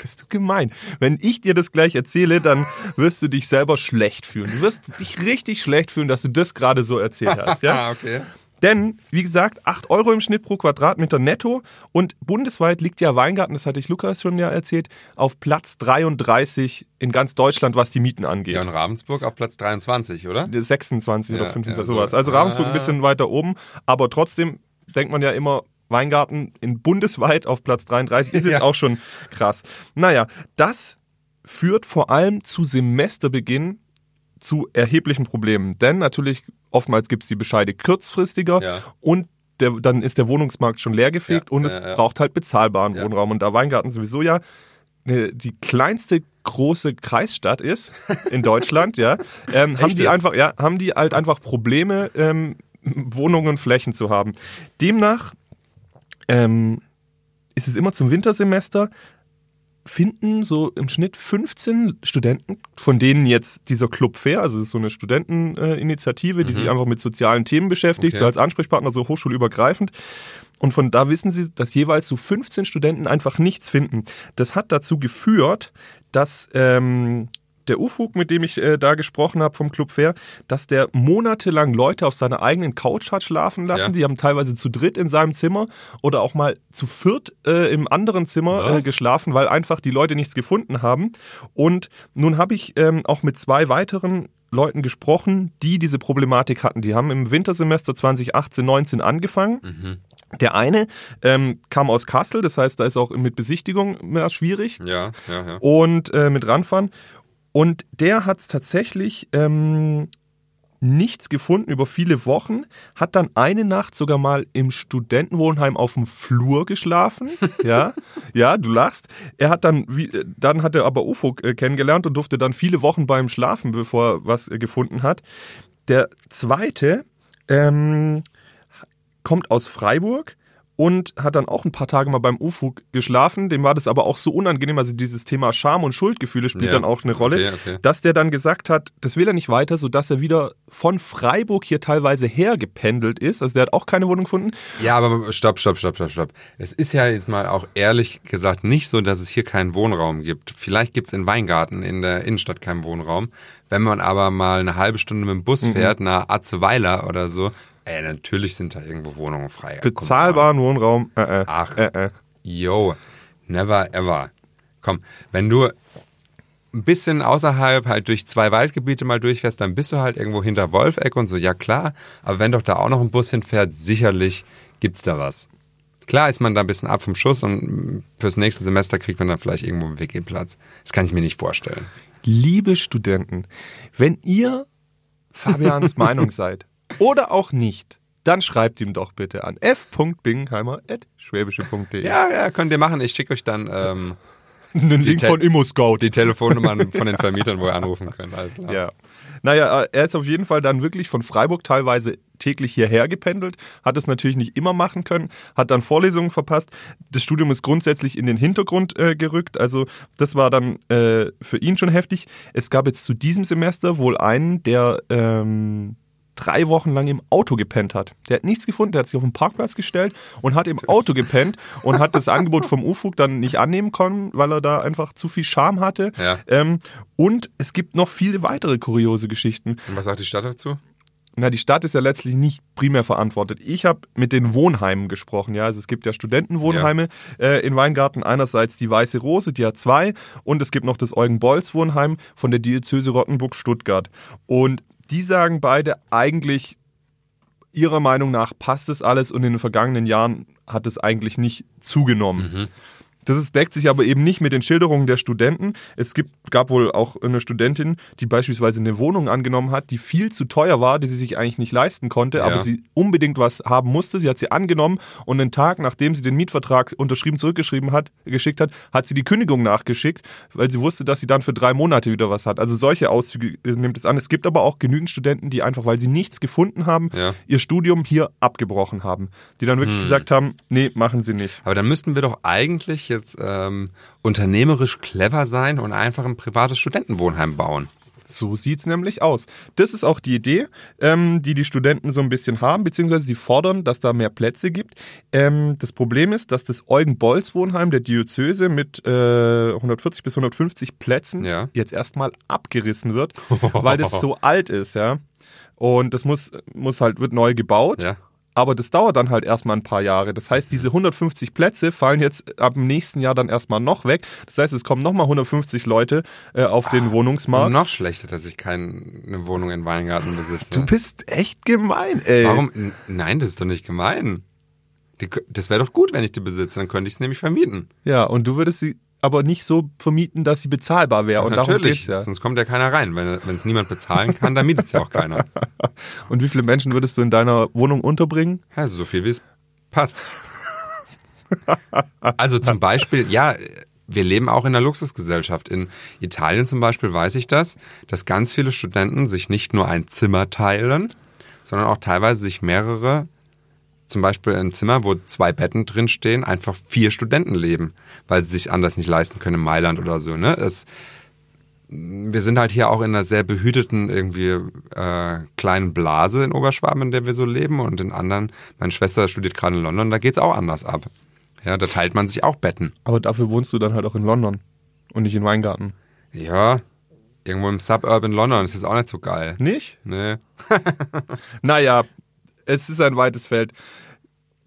Bist du gemein. Wenn ich dir das gleich erzähle, dann wirst du dich selber schlecht fühlen. Du wirst dich richtig schlecht fühlen, dass du das gerade so erzählt hast. Ja? ah, okay. Denn, wie gesagt, 8 Euro im Schnitt pro Quadratmeter netto und bundesweit liegt ja Weingarten, das hatte ich Lukas schon ja erzählt, auf Platz 33 in ganz Deutschland, was die Mieten angeht. Ja, und Ravensburg auf Platz 23, oder? 26 Ja, oder 25 ja, sowas. so. Also Ravensburg ein Ah. bisschen weiter oben, aber trotzdem denkt man ja immer, Weingarten in bundesweit auf Platz 33 ist jetzt Ja. auch schon krass. Naja, das führt vor allem zu Semesterbeginn zu erheblichen Problemen. Denn natürlich oftmals gibt es die Bescheide kurzfristiger Ja. und der, dann ist der Wohnungsmarkt schon leergefegt Ja, und es braucht halt bezahlbaren. Wohnraum. Und da Weingarten sowieso ja äh, die kleinste große Kreisstadt ist in Deutschland, ja, ähm, haben die jetzt? einfach, ja, haben die halt einfach Probleme, ähm, Wohnungen und Flächen zu haben. Demnach ähm, ist es immer zum Wintersemester finden so im Schnitt 15 Studenten, von denen jetzt dieser Club Fair, also es ist so eine Studenteninitiative, die sich einfach mit sozialen Themen beschäftigt, Okay. so als Ansprechpartner, so hochschulübergreifend. Und von da wissen sie, dass jeweils so 15 Studenten einfach nichts finden. Das hat dazu geführt, dass ähm, der Ufug, mit dem ich äh, da gesprochen habe vom Club Fair, dass der monatelang Leute auf seiner eigenen Couch hat schlafen lassen. Ja. Die haben teilweise zu dritt in seinem Zimmer oder auch mal zu viert äh, im anderen Zimmer äh, geschlafen, weil einfach die Leute nichts gefunden haben. Und nun habe ich ähm, auch mit zwei weiteren Leuten gesprochen, die diese Problematik hatten. Die haben im Wintersemester 2018, 19 angefangen. Der eine ähm, kam aus Kassel, das heißt, da ist auch mit Besichtigung mehr schwierig Ja, ja, ja. und äh, mit ranfahren. Und der hat es tatsächlich ähm, nichts gefunden über viele Wochen, hat dann eine Nacht sogar mal im Studentenwohnheim auf dem Flur geschlafen. Ja, ja, du lachst. Er hat dann, wie, äh, dann hat er aber UFO äh, kennengelernt und durfte dann viele Wochen beim Schlafen, bevor er was äh, gefunden hat. Der zweite ähm, kommt aus Freiburg und hat dann auch ein paar Tage mal beim UFO geschlafen. Dem war das aber auch so unangenehm, also dieses Thema Scham und Schuldgefühle spielt Ja. dann auch eine Rolle, Okay, okay. dass der dann gesagt hat, das will er nicht weiter, sodass er wieder von Freiburg hier teilweise hergependelt ist. Also der hat auch keine Wohnung gefunden. Ja, aber stopp, stopp, stopp, stopp, stopp. Es ist ja jetzt mal auch ehrlich gesagt nicht so, dass es hier keinen Wohnraum gibt. Vielleicht gibt's in Weingarten in der Innenstadt keinen Wohnraum. Wenn man aber mal eine halbe Stunde mit dem Bus Mhm. fährt, nach Atzeweiler oder so, ey, natürlich sind da irgendwo Wohnungen frei. Mal. Bezahlbaren Wohnraum. Äh, äh, Ach. Äh, äh. Yo, never ever. Komm, wenn du ein bisschen außerhalb halt durch zwei Waldgebiete mal durchfährst, dann bist du halt irgendwo hinter Wolfeck und so, ja klar. Aber wenn doch da auch noch ein Bus hinfährt, sicherlich gibt's da was. Klar ist man da ein bisschen ab vom Schuss und fürs nächste Semester kriegt man dann vielleicht irgendwo einen WG-Platz. Das kann ich mir nicht vorstellen. Liebe Studenten, wenn ihr Fabians Meinung seid oder auch nicht, dann schreibt ihm doch bitte an f.bingheimer.schwäbische.de. Ja, ja, könnt ihr machen. Ich schicke euch dann ähm, einen Link Te- von ImmoScout. die Telefonnummern von den Vermietern, wo ihr anrufen könnt. Alles klar. Ja. Naja, äh, er ist auf jeden Fall dann wirklich von Freiburg teilweise täglich hierher gependelt, hat es natürlich nicht immer machen können, hat dann Vorlesungen verpasst. Das Studium ist grundsätzlich in den Hintergrund äh, gerückt, also das war dann äh, für ihn schon heftig. Es gab jetzt zu diesem Semester wohl einen, der ähm, drei Wochen lang im Auto gepennt hat. Der hat nichts gefunden, der hat sich auf den Parkplatz gestellt und hat im Auto gepennt und hat das Angebot vom UFUG dann nicht annehmen können, weil er da einfach zu viel Charme hatte. Ja. Ähm, und es gibt noch viele weitere kuriose Geschichten. Und was sagt die Stadt dazu? Na, die Stadt ist ja letztlich nicht primär verantwortet. Ich habe mit den Wohnheimen gesprochen. Ja, also es gibt ja Studentenwohnheime äh, in Weingarten. Einerseits die Weiße Rose, die hat zwei, und es gibt noch das Eugen-Bolz-Wohnheim von der Diözese Rottenburg-Stuttgart. Und die sagen beide eigentlich ihrer Meinung nach passt es alles und in den vergangenen Jahren hat es eigentlich nicht zugenommen. Das ist, deckt sich aber eben nicht mit den Schilderungen der Studenten. Es gibt, gab wohl auch eine Studentin, die beispielsweise eine Wohnung angenommen hat, die viel zu teuer war, die sie sich eigentlich nicht leisten konnte, Ja. aber sie unbedingt was haben musste. Sie hat sie angenommen und einen Tag, nachdem sie den Mietvertrag unterschrieben zurückgeschrieben hat, geschickt hat, hat sie die Kündigung nachgeschickt, weil sie wusste, dass sie dann für drei Monate wieder was hat. Also solche Auszüge äh, nimmt es an. Es gibt aber auch genügend Studenten, die einfach, weil sie nichts gefunden haben, Ja. ihr Studium hier abgebrochen haben. Die dann wirklich gesagt haben, nee, machen sie nicht. Aber dann müssten wir doch eigentlich jetzt ähm, unternehmerisch clever sein und einfach ein privates Studentenwohnheim bauen. So sieht's nämlich aus. Das ist auch die Idee, ähm, die die Studenten so ein bisschen haben, beziehungsweise sie fordern, dass da mehr Plätze gibt. Ähm, das Problem ist, dass das Eugen-Bolz-Wohnheim der Diözese mit äh, 140 bis 150 Plätzen Ja. jetzt erstmal abgerissen wird, weil das so alt ist, ja. Und das muss, muss halt, wird neu gebaut. Ja. Aber das dauert dann halt erstmal ein paar Jahre. Das heißt, diese 150 Plätze fallen jetzt ab dem nächsten Jahr dann erstmal noch weg. Das heißt, es kommen nochmal 150 Leute äh, auf den Wohnungsmarkt. Noch schlechter, dass ich keine Wohnung in Weingarten besitze. Du bist echt gemein, ey. Warum? Nein, das ist doch nicht gemein. Das wäre doch gut, wenn ich die besitze, dann könnte ich es nämlich vermieten. Ja, und du würdest sie aber nicht so vermieten, dass sie bezahlbar wäre. Und darum Natürlich, geht's ja. sonst kommt ja keiner rein. Wenn wenn es niemand bezahlen kann, dann mietet es ja auch keiner. Und wie viele Menschen würdest du in deiner Wohnung unterbringen? Also so viel wie es passt. Also zum Beispiel, ja, wir leben auch in einer Luxusgesellschaft. In Italien zum Beispiel weiß ich das, dass ganz viele Studenten sich nicht nur ein Zimmer teilen, sondern auch teilweise sich mehrere, zum Beispiel ein Zimmer, wo zwei Betten drin stehen, einfach vier Studenten leben, weil sie sich anders nicht leisten können in Mailand oder so. Ne? Es, wir sind halt hier auch in einer sehr behüteten irgendwie äh, kleinen Blase in Oberschwaben, in der wir so leben und in anderen, meine Schwester studiert gerade in London, da geht's auch anders ab. Ja, da teilt man sich auch Betten. Aber dafür wohnst du dann halt auch in London und nicht in Weingarten. Ja, irgendwo im Suburb in London ist das auch nicht so geil. Nicht? Nee. Naja, es ist ein weites Feld.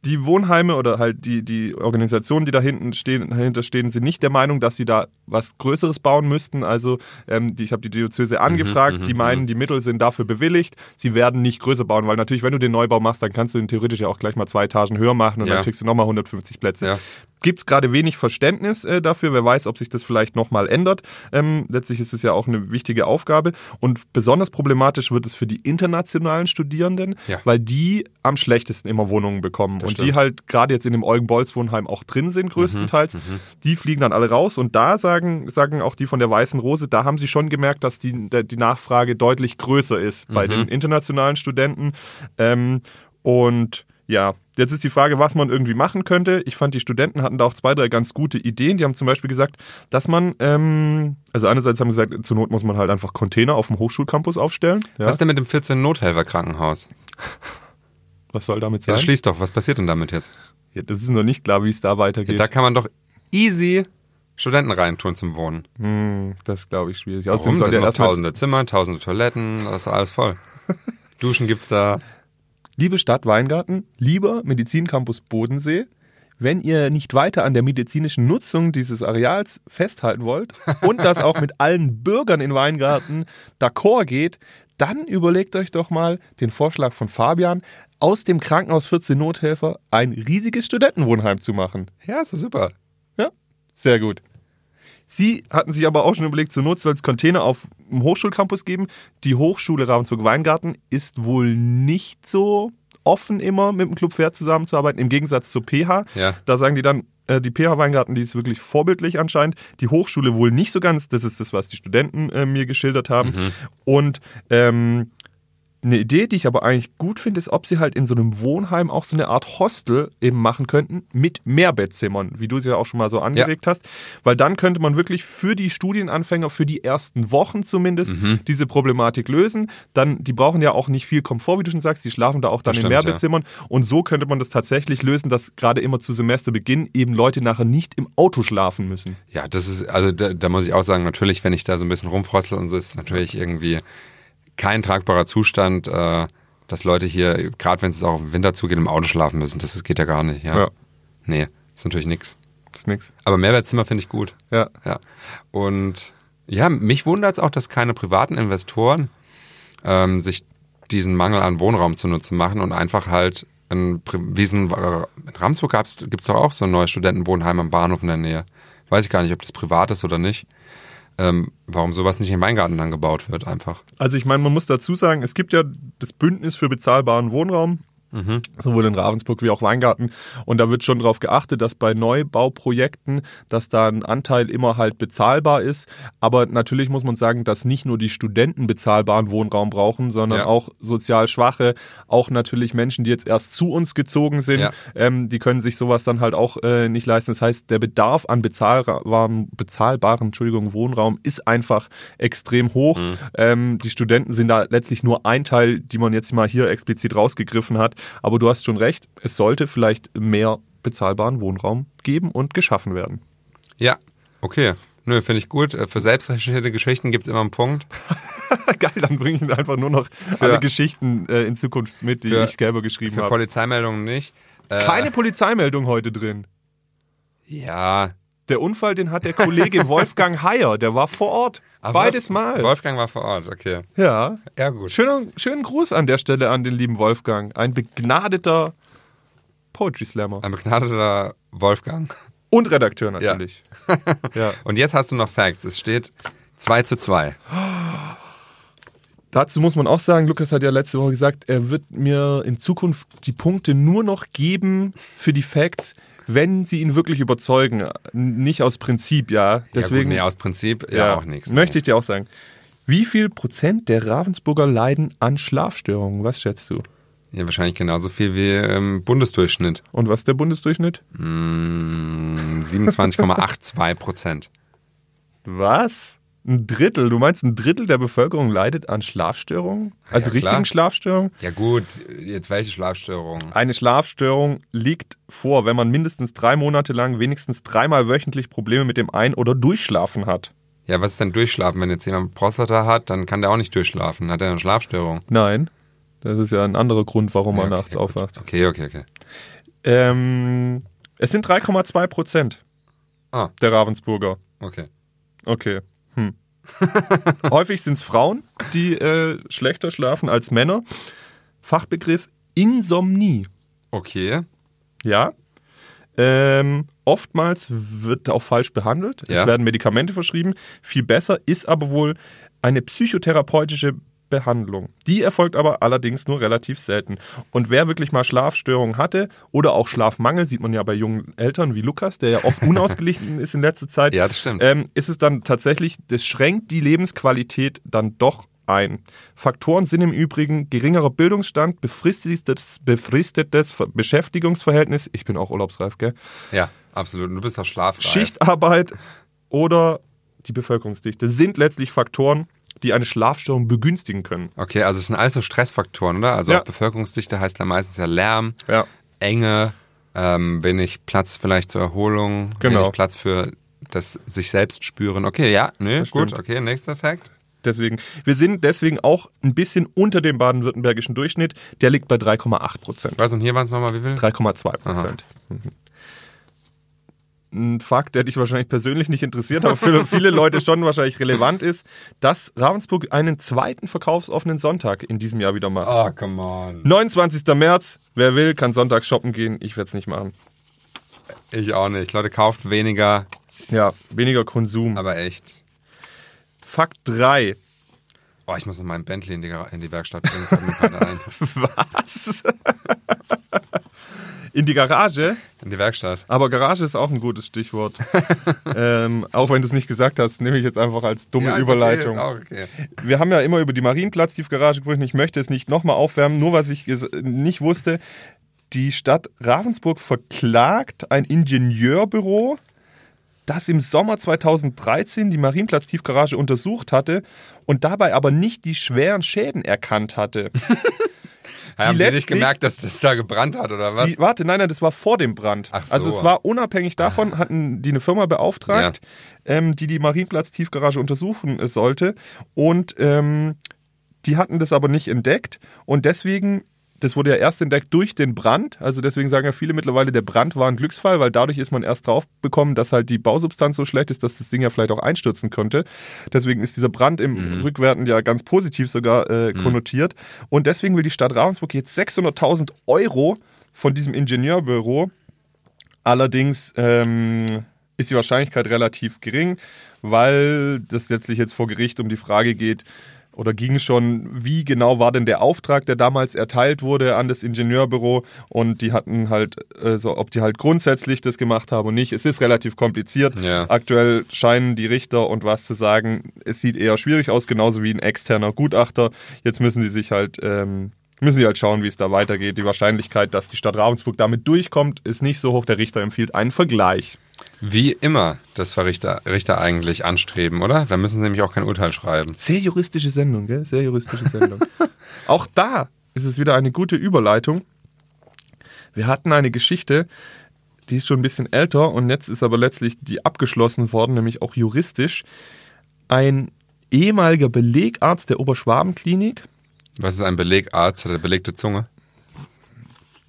Die Wohnheime oder halt die, die Organisationen, die da hinten stehen, dahinter stehen, sind nicht der Meinung, dass sie da was Größeres bauen müssten. Also ähm, die, ich habe die Diözese angefragt, die meinen, die Mittel sind dafür bewilligt. Sie werden nicht größer bauen, weil natürlich, wenn du den Neubau machst, dann kannst du ihn theoretisch ja auch gleich mal zwei Etagen höher machen und Ja. dann kriegst du nochmal 150 Plätze. Ja. Gibt es gerade wenig Verständnis äh, dafür. Wer weiß, ob sich das vielleicht nochmal ändert. Ähm, letztlich ist es ja auch eine wichtige Aufgabe. Und besonders problematisch wird es für die internationalen Studierenden, Ja. weil die am schlechtesten immer Wohnungen bekommen. Das und die stimmt. halt gerade jetzt in dem Eugen-Bolz-Wohnheim auch drin sind, größtenteils. Die fliegen dann alle raus. Und da sagen, sagen auch die von der Weißen Rose, da haben sie schon gemerkt, dass die, die Nachfrage deutlich größer ist bei den internationalen Studenten. Ähm, und ja, jetzt ist die Frage, was man irgendwie machen könnte. Ich fand, die Studenten hatten da auch zwei, drei ganz gute Ideen. Die haben zum Beispiel gesagt, dass man, ähm, also einerseits haben sie gesagt, zur Not muss man halt einfach Container auf dem Hochschulcampus aufstellen. Ja. Was denn mit dem 14 Nothelfer Krankenhaus? Was soll damit Ja, sein? schließt doch. Was passiert denn damit jetzt? Ja, das ist noch nicht klar, wie es da Ja, weitergeht. da kann man doch easy Studenten reintun zum Wohnen. hm, das glaube ich schwierig. Warum? Außerdem sind noch tausende Zimmer, tausende Toiletten, das ist alles voll. Duschen gibt's da. Liebe Stadt Weingarten, lieber Medizincampus Bodensee, wenn ihr nicht weiter an der medizinischen Nutzung dieses Areals festhalten wollt und das auch mit allen Bürgern in Weingarten d'accord geht, dann überlegt euch doch mal den Vorschlag von Fabian, aus dem Krankenhaus 14 Nothelfer ein riesiges Studentenwohnheim zu machen. Ja, ist super. Ja, sehr gut. Sie hatten sich aber auch schon überlegt, zur Not soll es Container auf dem Hochschulcampus geben. Die Hochschule Ravensburg-Weingarten ist wohl nicht so offen immer mit dem Club Fair zusammenzuarbeiten, im Gegensatz zur PH. Ja. Da sagen die dann, äh, die PH Weingarten, die ist wirklich vorbildlich anscheinend. Die Hochschule wohl nicht so ganz. Das ist das, was die Studenten äh, mir geschildert haben. Und ähm, eine Idee, die ich aber eigentlich gut finde, ist, ob sie halt in so einem Wohnheim auch so eine Art Hostel eben machen könnten mit Mehrbettzimmern, wie du es ja auch schon mal so angeregt hast. Weil dann könnte man wirklich für die Studienanfänger, für die ersten Wochen zumindest, Mhm. diese Problematik lösen. Dann, die brauchen ja auch nicht viel Komfort, wie du schon sagst, die schlafen da auch dann Das in stimmt, Mehrbettzimmern. Und so könnte man das tatsächlich lösen, dass gerade immer zu Semesterbeginn eben Leute nachher nicht im Auto schlafen müssen. Ja, das ist, also da, da muss ich auch sagen, natürlich, wenn ich da so ein bisschen rumfrotzel und so, ist es natürlich irgendwie kein tragbarer Zustand, äh, dass Leute hier, gerade wenn es auch im Winter zugeht, im Auto schlafen müssen. Das, das geht ja gar nicht. Ja. Ja. Nee, ist natürlich nix. ist nix. Aber Mehrwertzimmer finde ich gut. Ja. Ja. Und ja, mich wundert es auch, dass keine privaten Investoren ähm, sich diesen Mangel an Wohnraum zunutze machen und einfach halt in Wiesen, in Ramsburg gibt es doch auch so ein neues Studentenwohnheim am Bahnhof in der Nähe. Weiß ich gar nicht, ob das privat ist oder nicht. Ähm, warum sowas nicht im Weingarten dann gebaut wird, einfach. Also ich meine, man muss dazu sagen, es gibt ja das Bündnis für bezahlbaren Wohnraum, sowohl in Ravensburg wie auch Weingarten. Und da wird schon darauf geachtet, dass bei Neubauprojekten, dass da ein Anteil immer halt bezahlbar ist. Aber natürlich muss man sagen, dass nicht nur die Studenten bezahlbaren Wohnraum brauchen, sondern Ja. auch sozial Schwache, auch natürlich Menschen, die jetzt erst zu uns gezogen sind, Ja. ähm, die können sich sowas dann halt auch äh, nicht leisten. Das heißt, der Bedarf an bezahlbaren, bezahlbaren Entschuldigung, Wohnraum ist einfach extrem hoch. Ähm, die Studenten sind da letztlich nur ein Teil, die man jetzt mal hier explizit rausgegriffen hat. Aber du hast schon recht, es sollte vielleicht mehr bezahlbaren Wohnraum geben und geschaffen werden. Ja, okay. Nö, finde ich gut. Äh, Für selbstrecherchierte Geschichten gibt es immer einen Punkt. Geil, dann bringe ich einfach nur noch alle Geschichten äh, in Zukunft mit, die Für- ich selber geschrieben Für habe. Polizeimeldungen nicht. Äh, Keine Polizeimeldung heute drin. Ja. Der Unfall, den hat der Kollege Wolfgang Heyer, der war vor Ort. Ah, Beides Mal. Wolfgang war vor Ort, okay. Ja. Ja, gut. Schöner, schönen Gruß an der Stelle an den lieben Wolfgang. Ein begnadeter Poetry Slammer. Ein begnadeter Wolfgang. Und Redakteur natürlich. Ja. Und jetzt hast du noch Facts. Es steht 2 zu 2. Dazu muss man auch sagen, Lukas hat ja letzte Woche gesagt, er wird mir in Zukunft die Punkte nur noch geben für die Facts, wenn sie ihn wirklich überzeugen. Nicht aus Prinzip, ja. Deswegen ja, gut, nee, aus Prinzip ja, auch nichts. Möchte ich dir auch sagen. Wie viel Prozent der Ravensburger leiden an Schlafstörungen? Was schätzt du? Ja, wahrscheinlich genauso viel wie im Bundesdurchschnitt. Und was ist der Bundesdurchschnitt? Mm, 27,82 Prozent. Was? Ein Drittel? Du meinst, ein Drittel der Bevölkerung leidet an Schlafstörungen? Also ja, klar. richtigen Schlafstörungen? Ja gut, jetzt welche Schlafstörung? Eine Schlafstörung liegt vor, wenn man mindestens drei Monate lang wenigstens dreimal wöchentlich Probleme mit dem Ein- oder Durchschlafen hat. Ja, was ist denn Durchschlafen? Wenn jetzt jemand Prostata hat, dann kann der auch nicht durchschlafen. Hat er eine Schlafstörung? Nein, das ist ja ein anderer Grund, warum man Ja, nachts okay, gut. aufwacht. Okay, okay, okay. Ähm, es sind 3,2 Prozent Ah, der Ravensburger. okay. Okay. Häufig sind es Frauen, die äh, schlechter schlafen als Männer. Fachbegriff Insomnie. Okay. Ja. Ähm, oftmals wird auch falsch behandelt. Ja. Es werden Medikamente verschrieben. Viel besser ist aber wohl eine psychotherapeutische Behandlung. Die erfolgt aber allerdings nur relativ selten. Und wer wirklich mal Schlafstörungen hatte oder auch Schlafmangel, sieht man ja bei jungen Eltern wie Lukas, der ja oft unausgeglichen ist in letzter Zeit, Ja, das stimmt. ähm, ist es dann tatsächlich, das schränkt die Lebensqualität dann doch ein. Faktoren sind im Übrigen geringerer Bildungsstand, befristetes, befristetes Ver- Beschäftigungsverhältnis, ich bin auch urlaubsreif, gell? Ja, absolut. Und Du bist doch schlafreif. Schichtarbeit oder die Bevölkerungsdichte sind letztlich Faktoren, die eine Schlafstörung begünstigen können. Okay, also es sind alles so Stressfaktoren, oder? Also Ja. Bevölkerungsdichte heißt ja meistens ja Lärm, Ja. Enge, ähm, wenig Platz vielleicht zur Erholung, Genau. wenig Platz für das sich selbst spüren. Okay, ja, nö, Das gut, stimmt. okay, nächster Fakt. Deswegen, wir sind deswegen auch ein bisschen unter dem baden-württembergischen Durchschnitt. Der liegt bei 3,8 Prozent. Was, und hier waren es nochmal wie viel? 3,2 Prozent. Mhm. Ein Fakt, der dich wahrscheinlich persönlich nicht interessiert, aber für viele Leute schon wahrscheinlich relevant ist, dass Ravensburg einen zweiten verkaufsoffenen Sonntag in diesem Jahr wieder macht. Oh, come on. 29. März, wer will, kann sonntags shoppen gehen. Ich werde es nicht machen. Ich auch nicht. Leute, kauft weniger, Ja, weniger Konsum. aber echt. Fakt 3. Oh, ich muss noch meinen Bentley in die, in die Werkstatt bringen. Was? In die Garage? In die Werkstatt. Aber Garage ist auch ein gutes Stichwort. ähm, auch wenn du es nicht gesagt hast, nehme ich jetzt einfach als dumme Ja, Überleitung. Okay, okay. Wir haben ja immer über die Marienplatz-Tiefgarage gesprochen. Ich möchte es nicht nochmal aufwärmen, nur was ich nicht wusste. Die Stadt Ravensburg verklagt ein Ingenieurbüro, das im Sommer 2013 die Marienplatz-Tiefgarage untersucht hatte und dabei aber nicht die schweren Schäden erkannt hatte. Haben die nicht gemerkt, dass das da gebrannt hat, oder was? Die, warte, nein, nein, das war vor dem Brand. Ach so. Also es war unabhängig davon, hatten die eine Firma beauftragt, ähm, die die Marienplatz-Tiefgarage untersuchen äh, sollte. Und ähm, die hatten das aber nicht entdeckt. Und deswegen, das wurde ja erst entdeckt durch den Brand. Also deswegen sagen ja viele mittlerweile, der Brand war ein Glücksfall, weil dadurch ist man erst drauf bekommen, dass halt die Bausubstanz so schlecht ist, dass das Ding ja vielleicht auch einstürzen könnte. Deswegen ist dieser Brand im Rückwerten ja ganz positiv sogar äh, konnotiert. Und deswegen will die Stadt Ravensburg jetzt 600.000 Euro von diesem Ingenieurbüro. Allerdings ähm, ist die Wahrscheinlichkeit relativ gering, weil das letztlich jetzt vor Gericht um die Frage geht, oder ging schon, wie genau war denn der Auftrag, der damals erteilt wurde an das Ingenieurbüro und die hatten halt, äh, so, ob die halt grundsätzlich das gemacht haben und nicht. Es ist relativ kompliziert. Ja. Aktuell scheinen die Richter und was zu sagen, es sieht eher schwierig aus, genauso wie ein externer Gutachter. Jetzt müssen die sich halt, ähm, müssen die halt schauen, wie es da weitergeht. Die Wahrscheinlichkeit, dass die Stadt Ravensburg damit durchkommt, ist nicht so hoch. Der Richter empfiehlt einen Vergleich. Wie immer das Verrichter Richter eigentlich anstreben, oder? Da müssen sie nämlich auch kein Urteil schreiben. Sehr juristische Sendung, gell? Sehr juristische Sendung. Auch da ist es wieder eine gute Überleitung. Wir hatten eine Geschichte, die ist schon ein bisschen älter und jetzt ist aber letztlich die abgeschlossen worden, nämlich auch juristisch. Ein ehemaliger Belegarzt der Oberschwabenklinik. Was ist ein Belegarzt? Hat er belegte Zunge?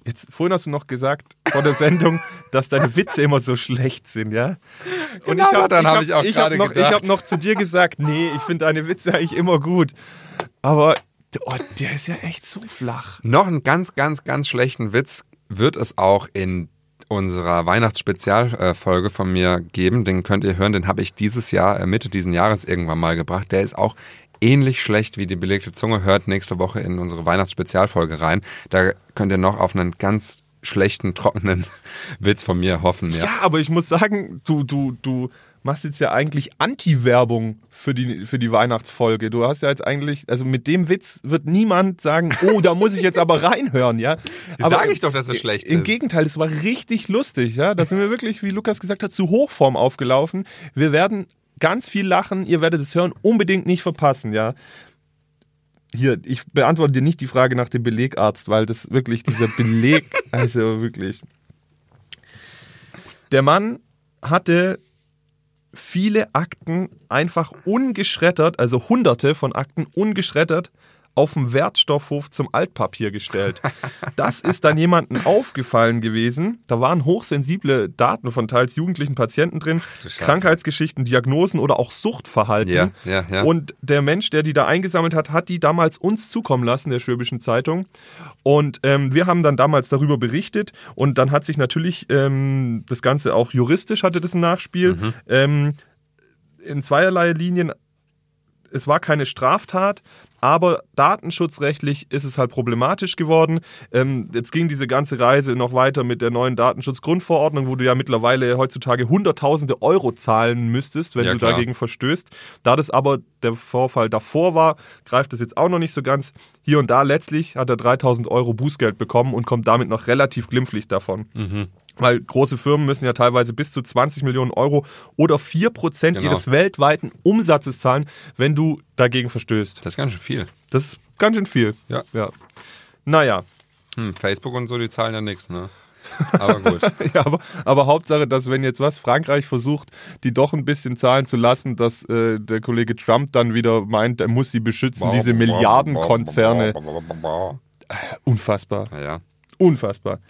Jetzt, vorhin hast du noch gesagt vor der Sendung, dass deine Witze immer so schlecht sind, ja? Und Genau, hab- daran hab hab- ich auch gerade noch, Ich gedacht. habe noch zu dir gesagt, nee, ich finde deine Witze eigentlich immer gut. Aber oh, der ist ja echt so flach. Noch einen ganz, ganz, ganz schlechten Witz wird es auch in unserer Weihnachtsspezialfolge von mir geben. Den könnt ihr hören. Den habe ich dieses Jahr, äh, Mitte diesen Jahres irgendwann mal gebracht. Der ist auch ähnlich schlecht wie die belegte Zunge. Hört nächste Woche in unsere Weihnachtsspezialfolge rein. Da könnt ihr noch auf einen ganz schlechten, trockenen Witz von mir hoffen. Ja. Ja, aber ich muss sagen, du, du, du machst jetzt ja eigentlich Anti-Werbung für die, für die Weihnachtsfolge. Du hast ja jetzt eigentlich, also mit dem Witz wird niemand sagen, oh, da muss ich jetzt aber reinhören, ja. Aber Sag ich doch, dass es schlecht Im ist. Gegenteil, es war richtig lustig, ja. Da sind wir wirklich, wie Lukas gesagt hat, zu Hochform aufgelaufen. Wir werden ganz viel lachen, ihr werdet es hören, unbedingt nicht verpassen, ja. Hier, ich beantworte dir nicht die Frage nach dem Belegarzt, weil das wirklich dieser Beleg, also wirklich. Der Mann hatte viele Akten einfach ungeschreddert, also hunderte von Akten ungeschreddert auf dem Wertstoffhof zum Altpapier gestellt. Das ist dann jemandem aufgefallen gewesen. Da waren hochsensible Daten von teils jugendlichen Patienten drin. Krankheitsgeschichten, Diagnosen oder auch Suchtverhalten. Ja, ja, ja. Und der Mensch, der die da eingesammelt hat, hat die damals uns zukommen lassen, der Schwäbischen Zeitung. Und ähm, wir haben dann damals darüber berichtet und dann hat sich natürlich ähm, das Ganze auch juristisch hatte das ein Nachspiel. Mhm. Ähm, in zweierlei Linien. Es war keine Straftat, aber datenschutzrechtlich ist es halt problematisch geworden. Ähm, jetzt ging diese ganze Reise noch weiter mit der neuen Datenschutzgrundverordnung, wo du ja mittlerweile heutzutage Hunderttausende Euro zahlen müsstest, wenn Ja, du klar. dagegen verstößt. Da das aber der Vorfall davor war, greift das jetzt auch noch nicht so ganz. Hier und da letztlich hat er 3000 Euro Bußgeld bekommen und kommt damit noch relativ glimpflich davon. Mhm. Weil große Firmen müssen ja teilweise bis zu 20 Millionen Euro oder 4% Genau. ihres weltweiten Umsatzes zahlen, wenn du dagegen verstößt. Das ist ganz schön viel. Das ist ganz schön viel. Ja. ja. Naja, Hm, Facebook und so, die zahlen ja nichts, ne? Aber gut. ja, aber, aber Hauptsache, dass wenn jetzt was Frankreich versucht, die doch ein bisschen zahlen zu lassen, dass äh, der Kollege Trump dann wieder meint, er muss sie beschützen, diese Milliardenkonzerne. Unfassbar. Naja. Unfassbar.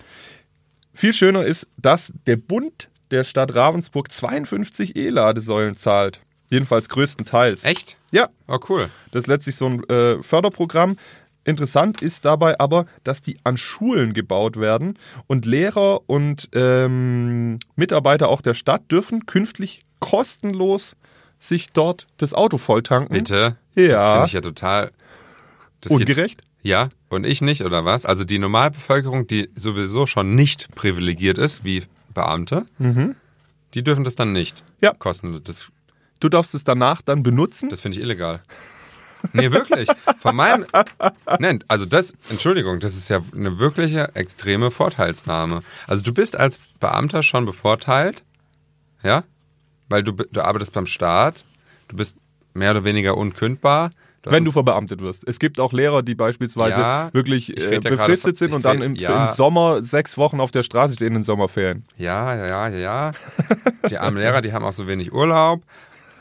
Viel schöner ist, dass der Bund der Stadt Ravensburg 52 E-Ladesäulen zahlt. Jedenfalls größtenteils. Echt? Ja, Oh, cool. das ist letztlich so ein äh, Förderprogramm. Interessant ist dabei aber, dass die an Schulen gebaut werden und Lehrer und ähm, Mitarbeiter auch der Stadt dürfen künftig kostenlos sich dort das Auto volltanken. Bitte? Ja. Das finde ich ja total. Das Ungerecht? Ja, und ich nicht, oder was? Also die Normalbevölkerung, die sowieso schon nicht privilegiert ist, wie Beamte, die dürfen das dann nicht. Mhm. Ja. Kostenlos. Das, Du darfst es danach dann benutzen. das finde ich illegal. Nee, wirklich. Von meinem. Nein, also das, Entschuldigung, das ist ja eine wirkliche extreme Vorteilsnahme. Also du bist als Beamter schon bevorteilt, ja, weil du, du arbeitest beim Staat, du bist mehr oder weniger unkündbar. Du hast wenn du verbeamtet wirst. Es gibt auch Lehrer, die beispielsweise Ja, wirklich ich äh, befristet sind und dann im, ja. im Sommer sechs Wochen auf der Straße stehen in den Sommerferien. Ja, ja, ja, ja. Die armen Lehrer, die haben auch so wenig Urlaub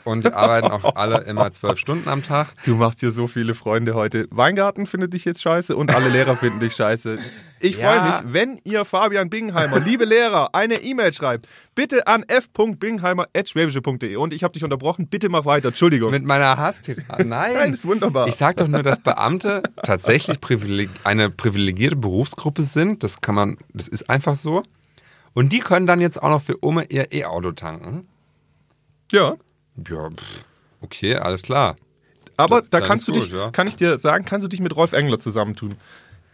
und die arbeiten auch alle immer zwölf Stunden am Tag. Du machst hier so viele Freunde heute. Weingarten findet dich jetzt scheiße und alle Lehrer finden dich scheiße. Ich Ja. freue mich, wenn ihr Fabian Bingheimer, liebe Lehrer, eine E-Mail schreibt. Bitte an f.bingheimer.schwäbische.de. Und ich habe dich unterbrochen. Bitte mach weiter. Entschuldigung. Mit meiner Hasstirade. Nein. Nein, ist wunderbar. Ich sag doch nur, dass Beamte tatsächlich privileg eine privilegierte Berufsgruppe sind. Das kann man, das ist einfach so. Und die können dann jetzt auch noch für Umme ihr E-Auto tanken. ja. Ja, pff, okay, alles klar. Aber Da- da kannst du dich, ja. kann ich dir sagen, kannst du dich mit Rolf Engler zusammentun.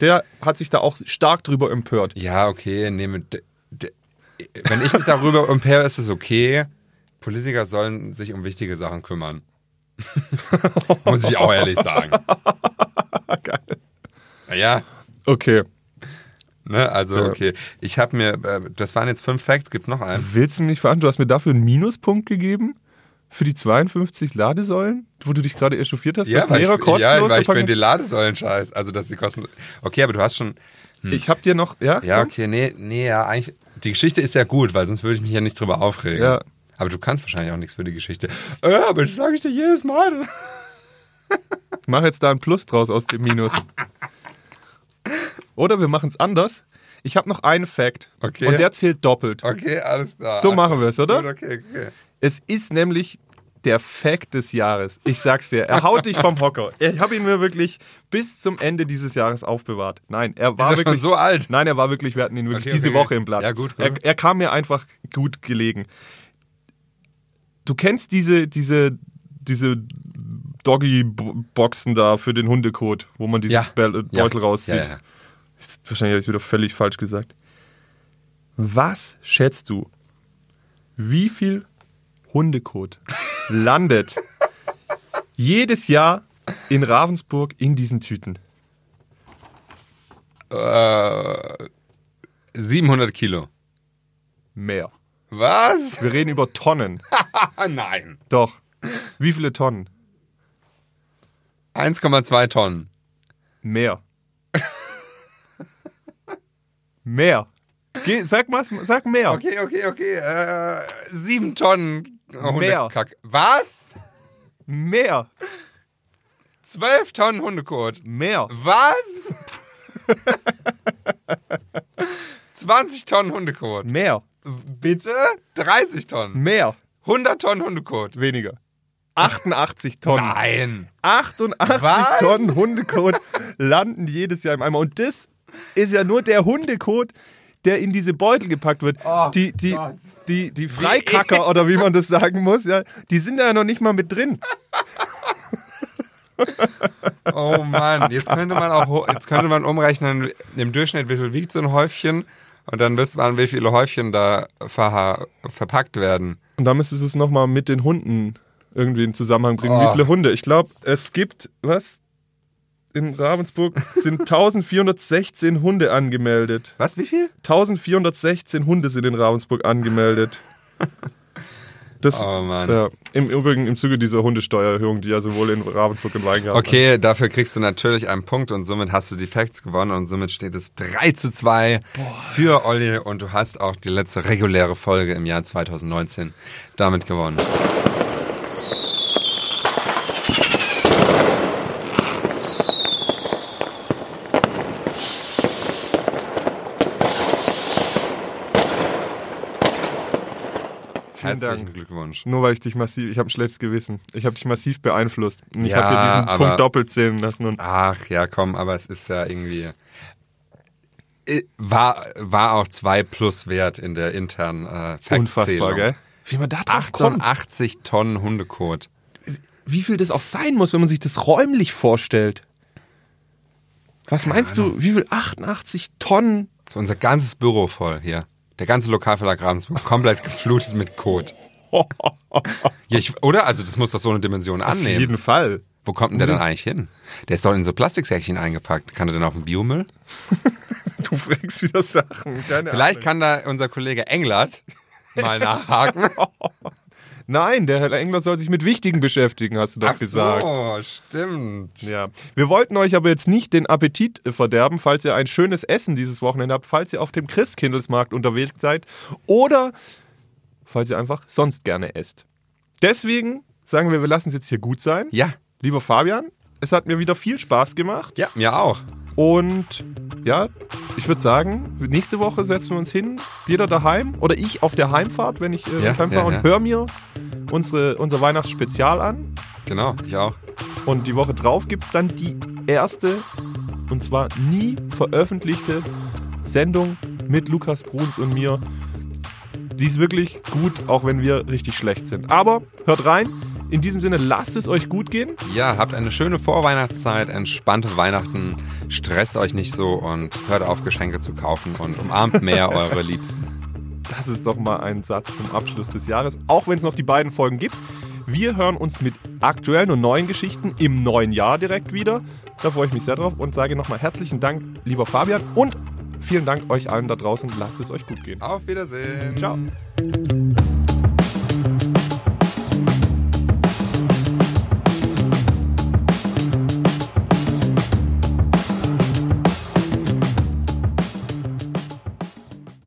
Der hat sich da auch stark drüber empört. Ja, okay, nee, mit, de, de, wenn ich mich darüber empöre, ist es okay. Politiker sollen sich um wichtige Sachen kümmern. Muss ich auch ehrlich sagen. Geil. Naja, Okay. ne, also Ja. okay. Ich habe mir, äh, das waren jetzt fünf Facts, gibt's noch einen? Willst du mich nicht verantworten? Du hast mir dafür einen Minuspunkt gegeben? Für die 52 Ladesäulen? Wo du dich gerade echauffiert hast? dass weil Lehrer ich, kostenlos ja, weil ich finde die Ladesäulen scheiß. Also, dass die kosten. Okay, aber du hast schon. Ich hab dir noch, ja? Ja, komm. okay, nee, nee, ja, eigentlich. Die Geschichte ist ja gut, weil sonst würde ich mich ja nicht drüber aufregen. Ja. Aber du kannst wahrscheinlich auch nichts für die Geschichte. Äh, aber das sage ich dir jedes Mal. Ich mach jetzt da ein Plus draus aus dem Minus. Oder wir machen es anders. Ich habe noch einen Fact. Okay. Und der zählt doppelt. Okay, alles klar. So machen wir es, oder? Gut, okay, okay. Es ist nämlich der Fact des Jahres. Ich sag's dir, er haut dich vom Hocker. Ich habe ihn mir wirklich bis zum Ende dieses Jahres aufbewahrt. Nein, er war Ist er schon wirklich so alt? Nein, er war wirklich, wir hatten ihn wirklich Okay, diese okay, Woche im Blatt. Ja, gut, Er, gut. er kam mir einfach gut gelegen. Du kennst diese, diese, diese Doggy-Boxen da für den Hundekot, wo man diesen Ja. Bell- Ja. Beutel rauszieht. Ja. Wahrscheinlich habe ich es wieder völlig falsch gesagt. Was schätzt du, wie viel Hundekot landet jedes Jahr in Ravensburg in diesen Tüten? Äh, 700 Kilo. Mehr. Was? Wir reden über Tonnen. Nein. Doch. Wie viele Tonnen? 1,2 Tonnen. Mehr. mehr. Geh, sag mal, sag mehr. Okay, okay, okay. Äh, 7 Tonnen. Mehr. Hundekack. Was? Mehr. 12 Tonnen Hundekot. Mehr. Was? 20 Tonnen Hundekot. Mehr. Bitte? 30 Tonnen. Mehr. 100 Tonnen Hundekot. Weniger. 88 Tonnen. Nein. 88 Was? Tonnen Hundekot landen jedes Jahr im Eimer. Und das ist ja nur der Hundekot, der in diese Beutel gepackt wird. Oh die, die, Gott. Die, die Freikacker oder wie man das sagen muss, ja, die sind da ja noch nicht mal mit drin. Oh Mann, jetzt könnte man auch jetzt könnte man umrechnen im Durchschnitt, wie viel wiegt so ein Häufchen und dann wüsste man, wie viele Häufchen da verha verpackt werden. Und da müsstest du es nochmal mit den Hunden irgendwie in Zusammenhang bringen. Wie Oh. viele Hunde? Ich glaube, es gibt, was? In Ravensburg sind 1416 Hunde angemeldet. Was, wie viel? 1416 Hunde sind in Ravensburg angemeldet. Das, Oh Mann. ja, Im Übrigen im Zuge dieser Hundesteuererhöhung, die ja sowohl in Ravensburg und Weingarten. Okay, dafür kriegst du natürlich einen Punkt und somit hast du die Facts gewonnen und somit steht es 3 zu 2 für Olli und du hast auch die letzte reguläre Folge im Jahr 2019 damit gewonnen. Vielen Herzlichen Dank. Glückwunsch. Nur weil ich dich massiv, ich habe ein schlechtes Gewissen. Ich habe dich massiv beeinflusst. Und ich Ja, habe dir diesen aber- Punkt doppelt zählen lassen. Und Ach ja, komm, aber es ist ja irgendwie. äh, War, war auch zwei plus wert in der internen äh, unfassbar, Fact-Zählung. gell? Wie man da drauf kommt. 88 Tonnen Hundekot. Wie viel das auch sein muss, wenn man sich das räumlich vorstellt. Was meinst du, wie viel 88 Tonnen? So unser ganzes Büro voll hier. Der ganze Lokalverlag Ravensburg komplett geflutet mit Kot. Ja, ich, oder? Also das muss doch so eine Dimension Auf annehmen. jeden Fall. Wo kommt denn der dann eigentlich hin? Der ist doch in so Plastiksäckchen eingepackt. Kann er denn auf den Biomüll? Du fragst wieder Sachen. Keine Vielleicht Ahnung. kann da unser Kollege Englert mal nachhaken. Nein, der Herr Engler soll sich mit Wichtigen beschäftigen, hast du doch gesagt. so, stimmt. Ja. Wir wollten euch aber jetzt nicht den Appetit äh, verderben, falls ihr ein schönes Essen dieses Wochenende habt, falls ihr auf dem Christkindlesmarkt unterwegs seid oder falls ihr einfach sonst gerne esst. Deswegen sagen wir, wir lassen es jetzt hier gut sein. Ja, Lieber Fabian, es hat mir wieder viel Spaß gemacht. ja, mir auch. Und ja, ich würde sagen, nächste Woche setzen wir uns hin, jeder daheim oder ich auf der Heimfahrt, wenn ich äh, Ja, heimfahre ja, und ja. hör mir unsere, unser Weihnachtsspezial an. Genau, ich auch. Und die Woche drauf gibt es dann die erste und zwar nie veröffentlichte Sendung mit Lukas Bruns und mir. Die ist wirklich gut, auch wenn wir richtig schlecht sind. Aber hört rein. In diesem Sinne, lasst es euch gut gehen. Ja, habt eine schöne Vorweihnachtszeit, entspannte Weihnachten, stresst euch nicht so und hört auf, Geschenke zu kaufen und umarmt mehr eure Liebsten. Das ist doch mal ein Satz zum Abschluss des Jahres, auch wenn es noch die beiden Folgen gibt. Wir hören uns mit aktuellen und neuen Geschichten im neuen Jahr direkt wieder. Da freue ich mich sehr drauf und sage nochmal herzlichen Dank, lieber Fabian, und vielen Dank euch allen da draußen. Lasst es euch gut gehen. Auf Wiedersehen. Ciao.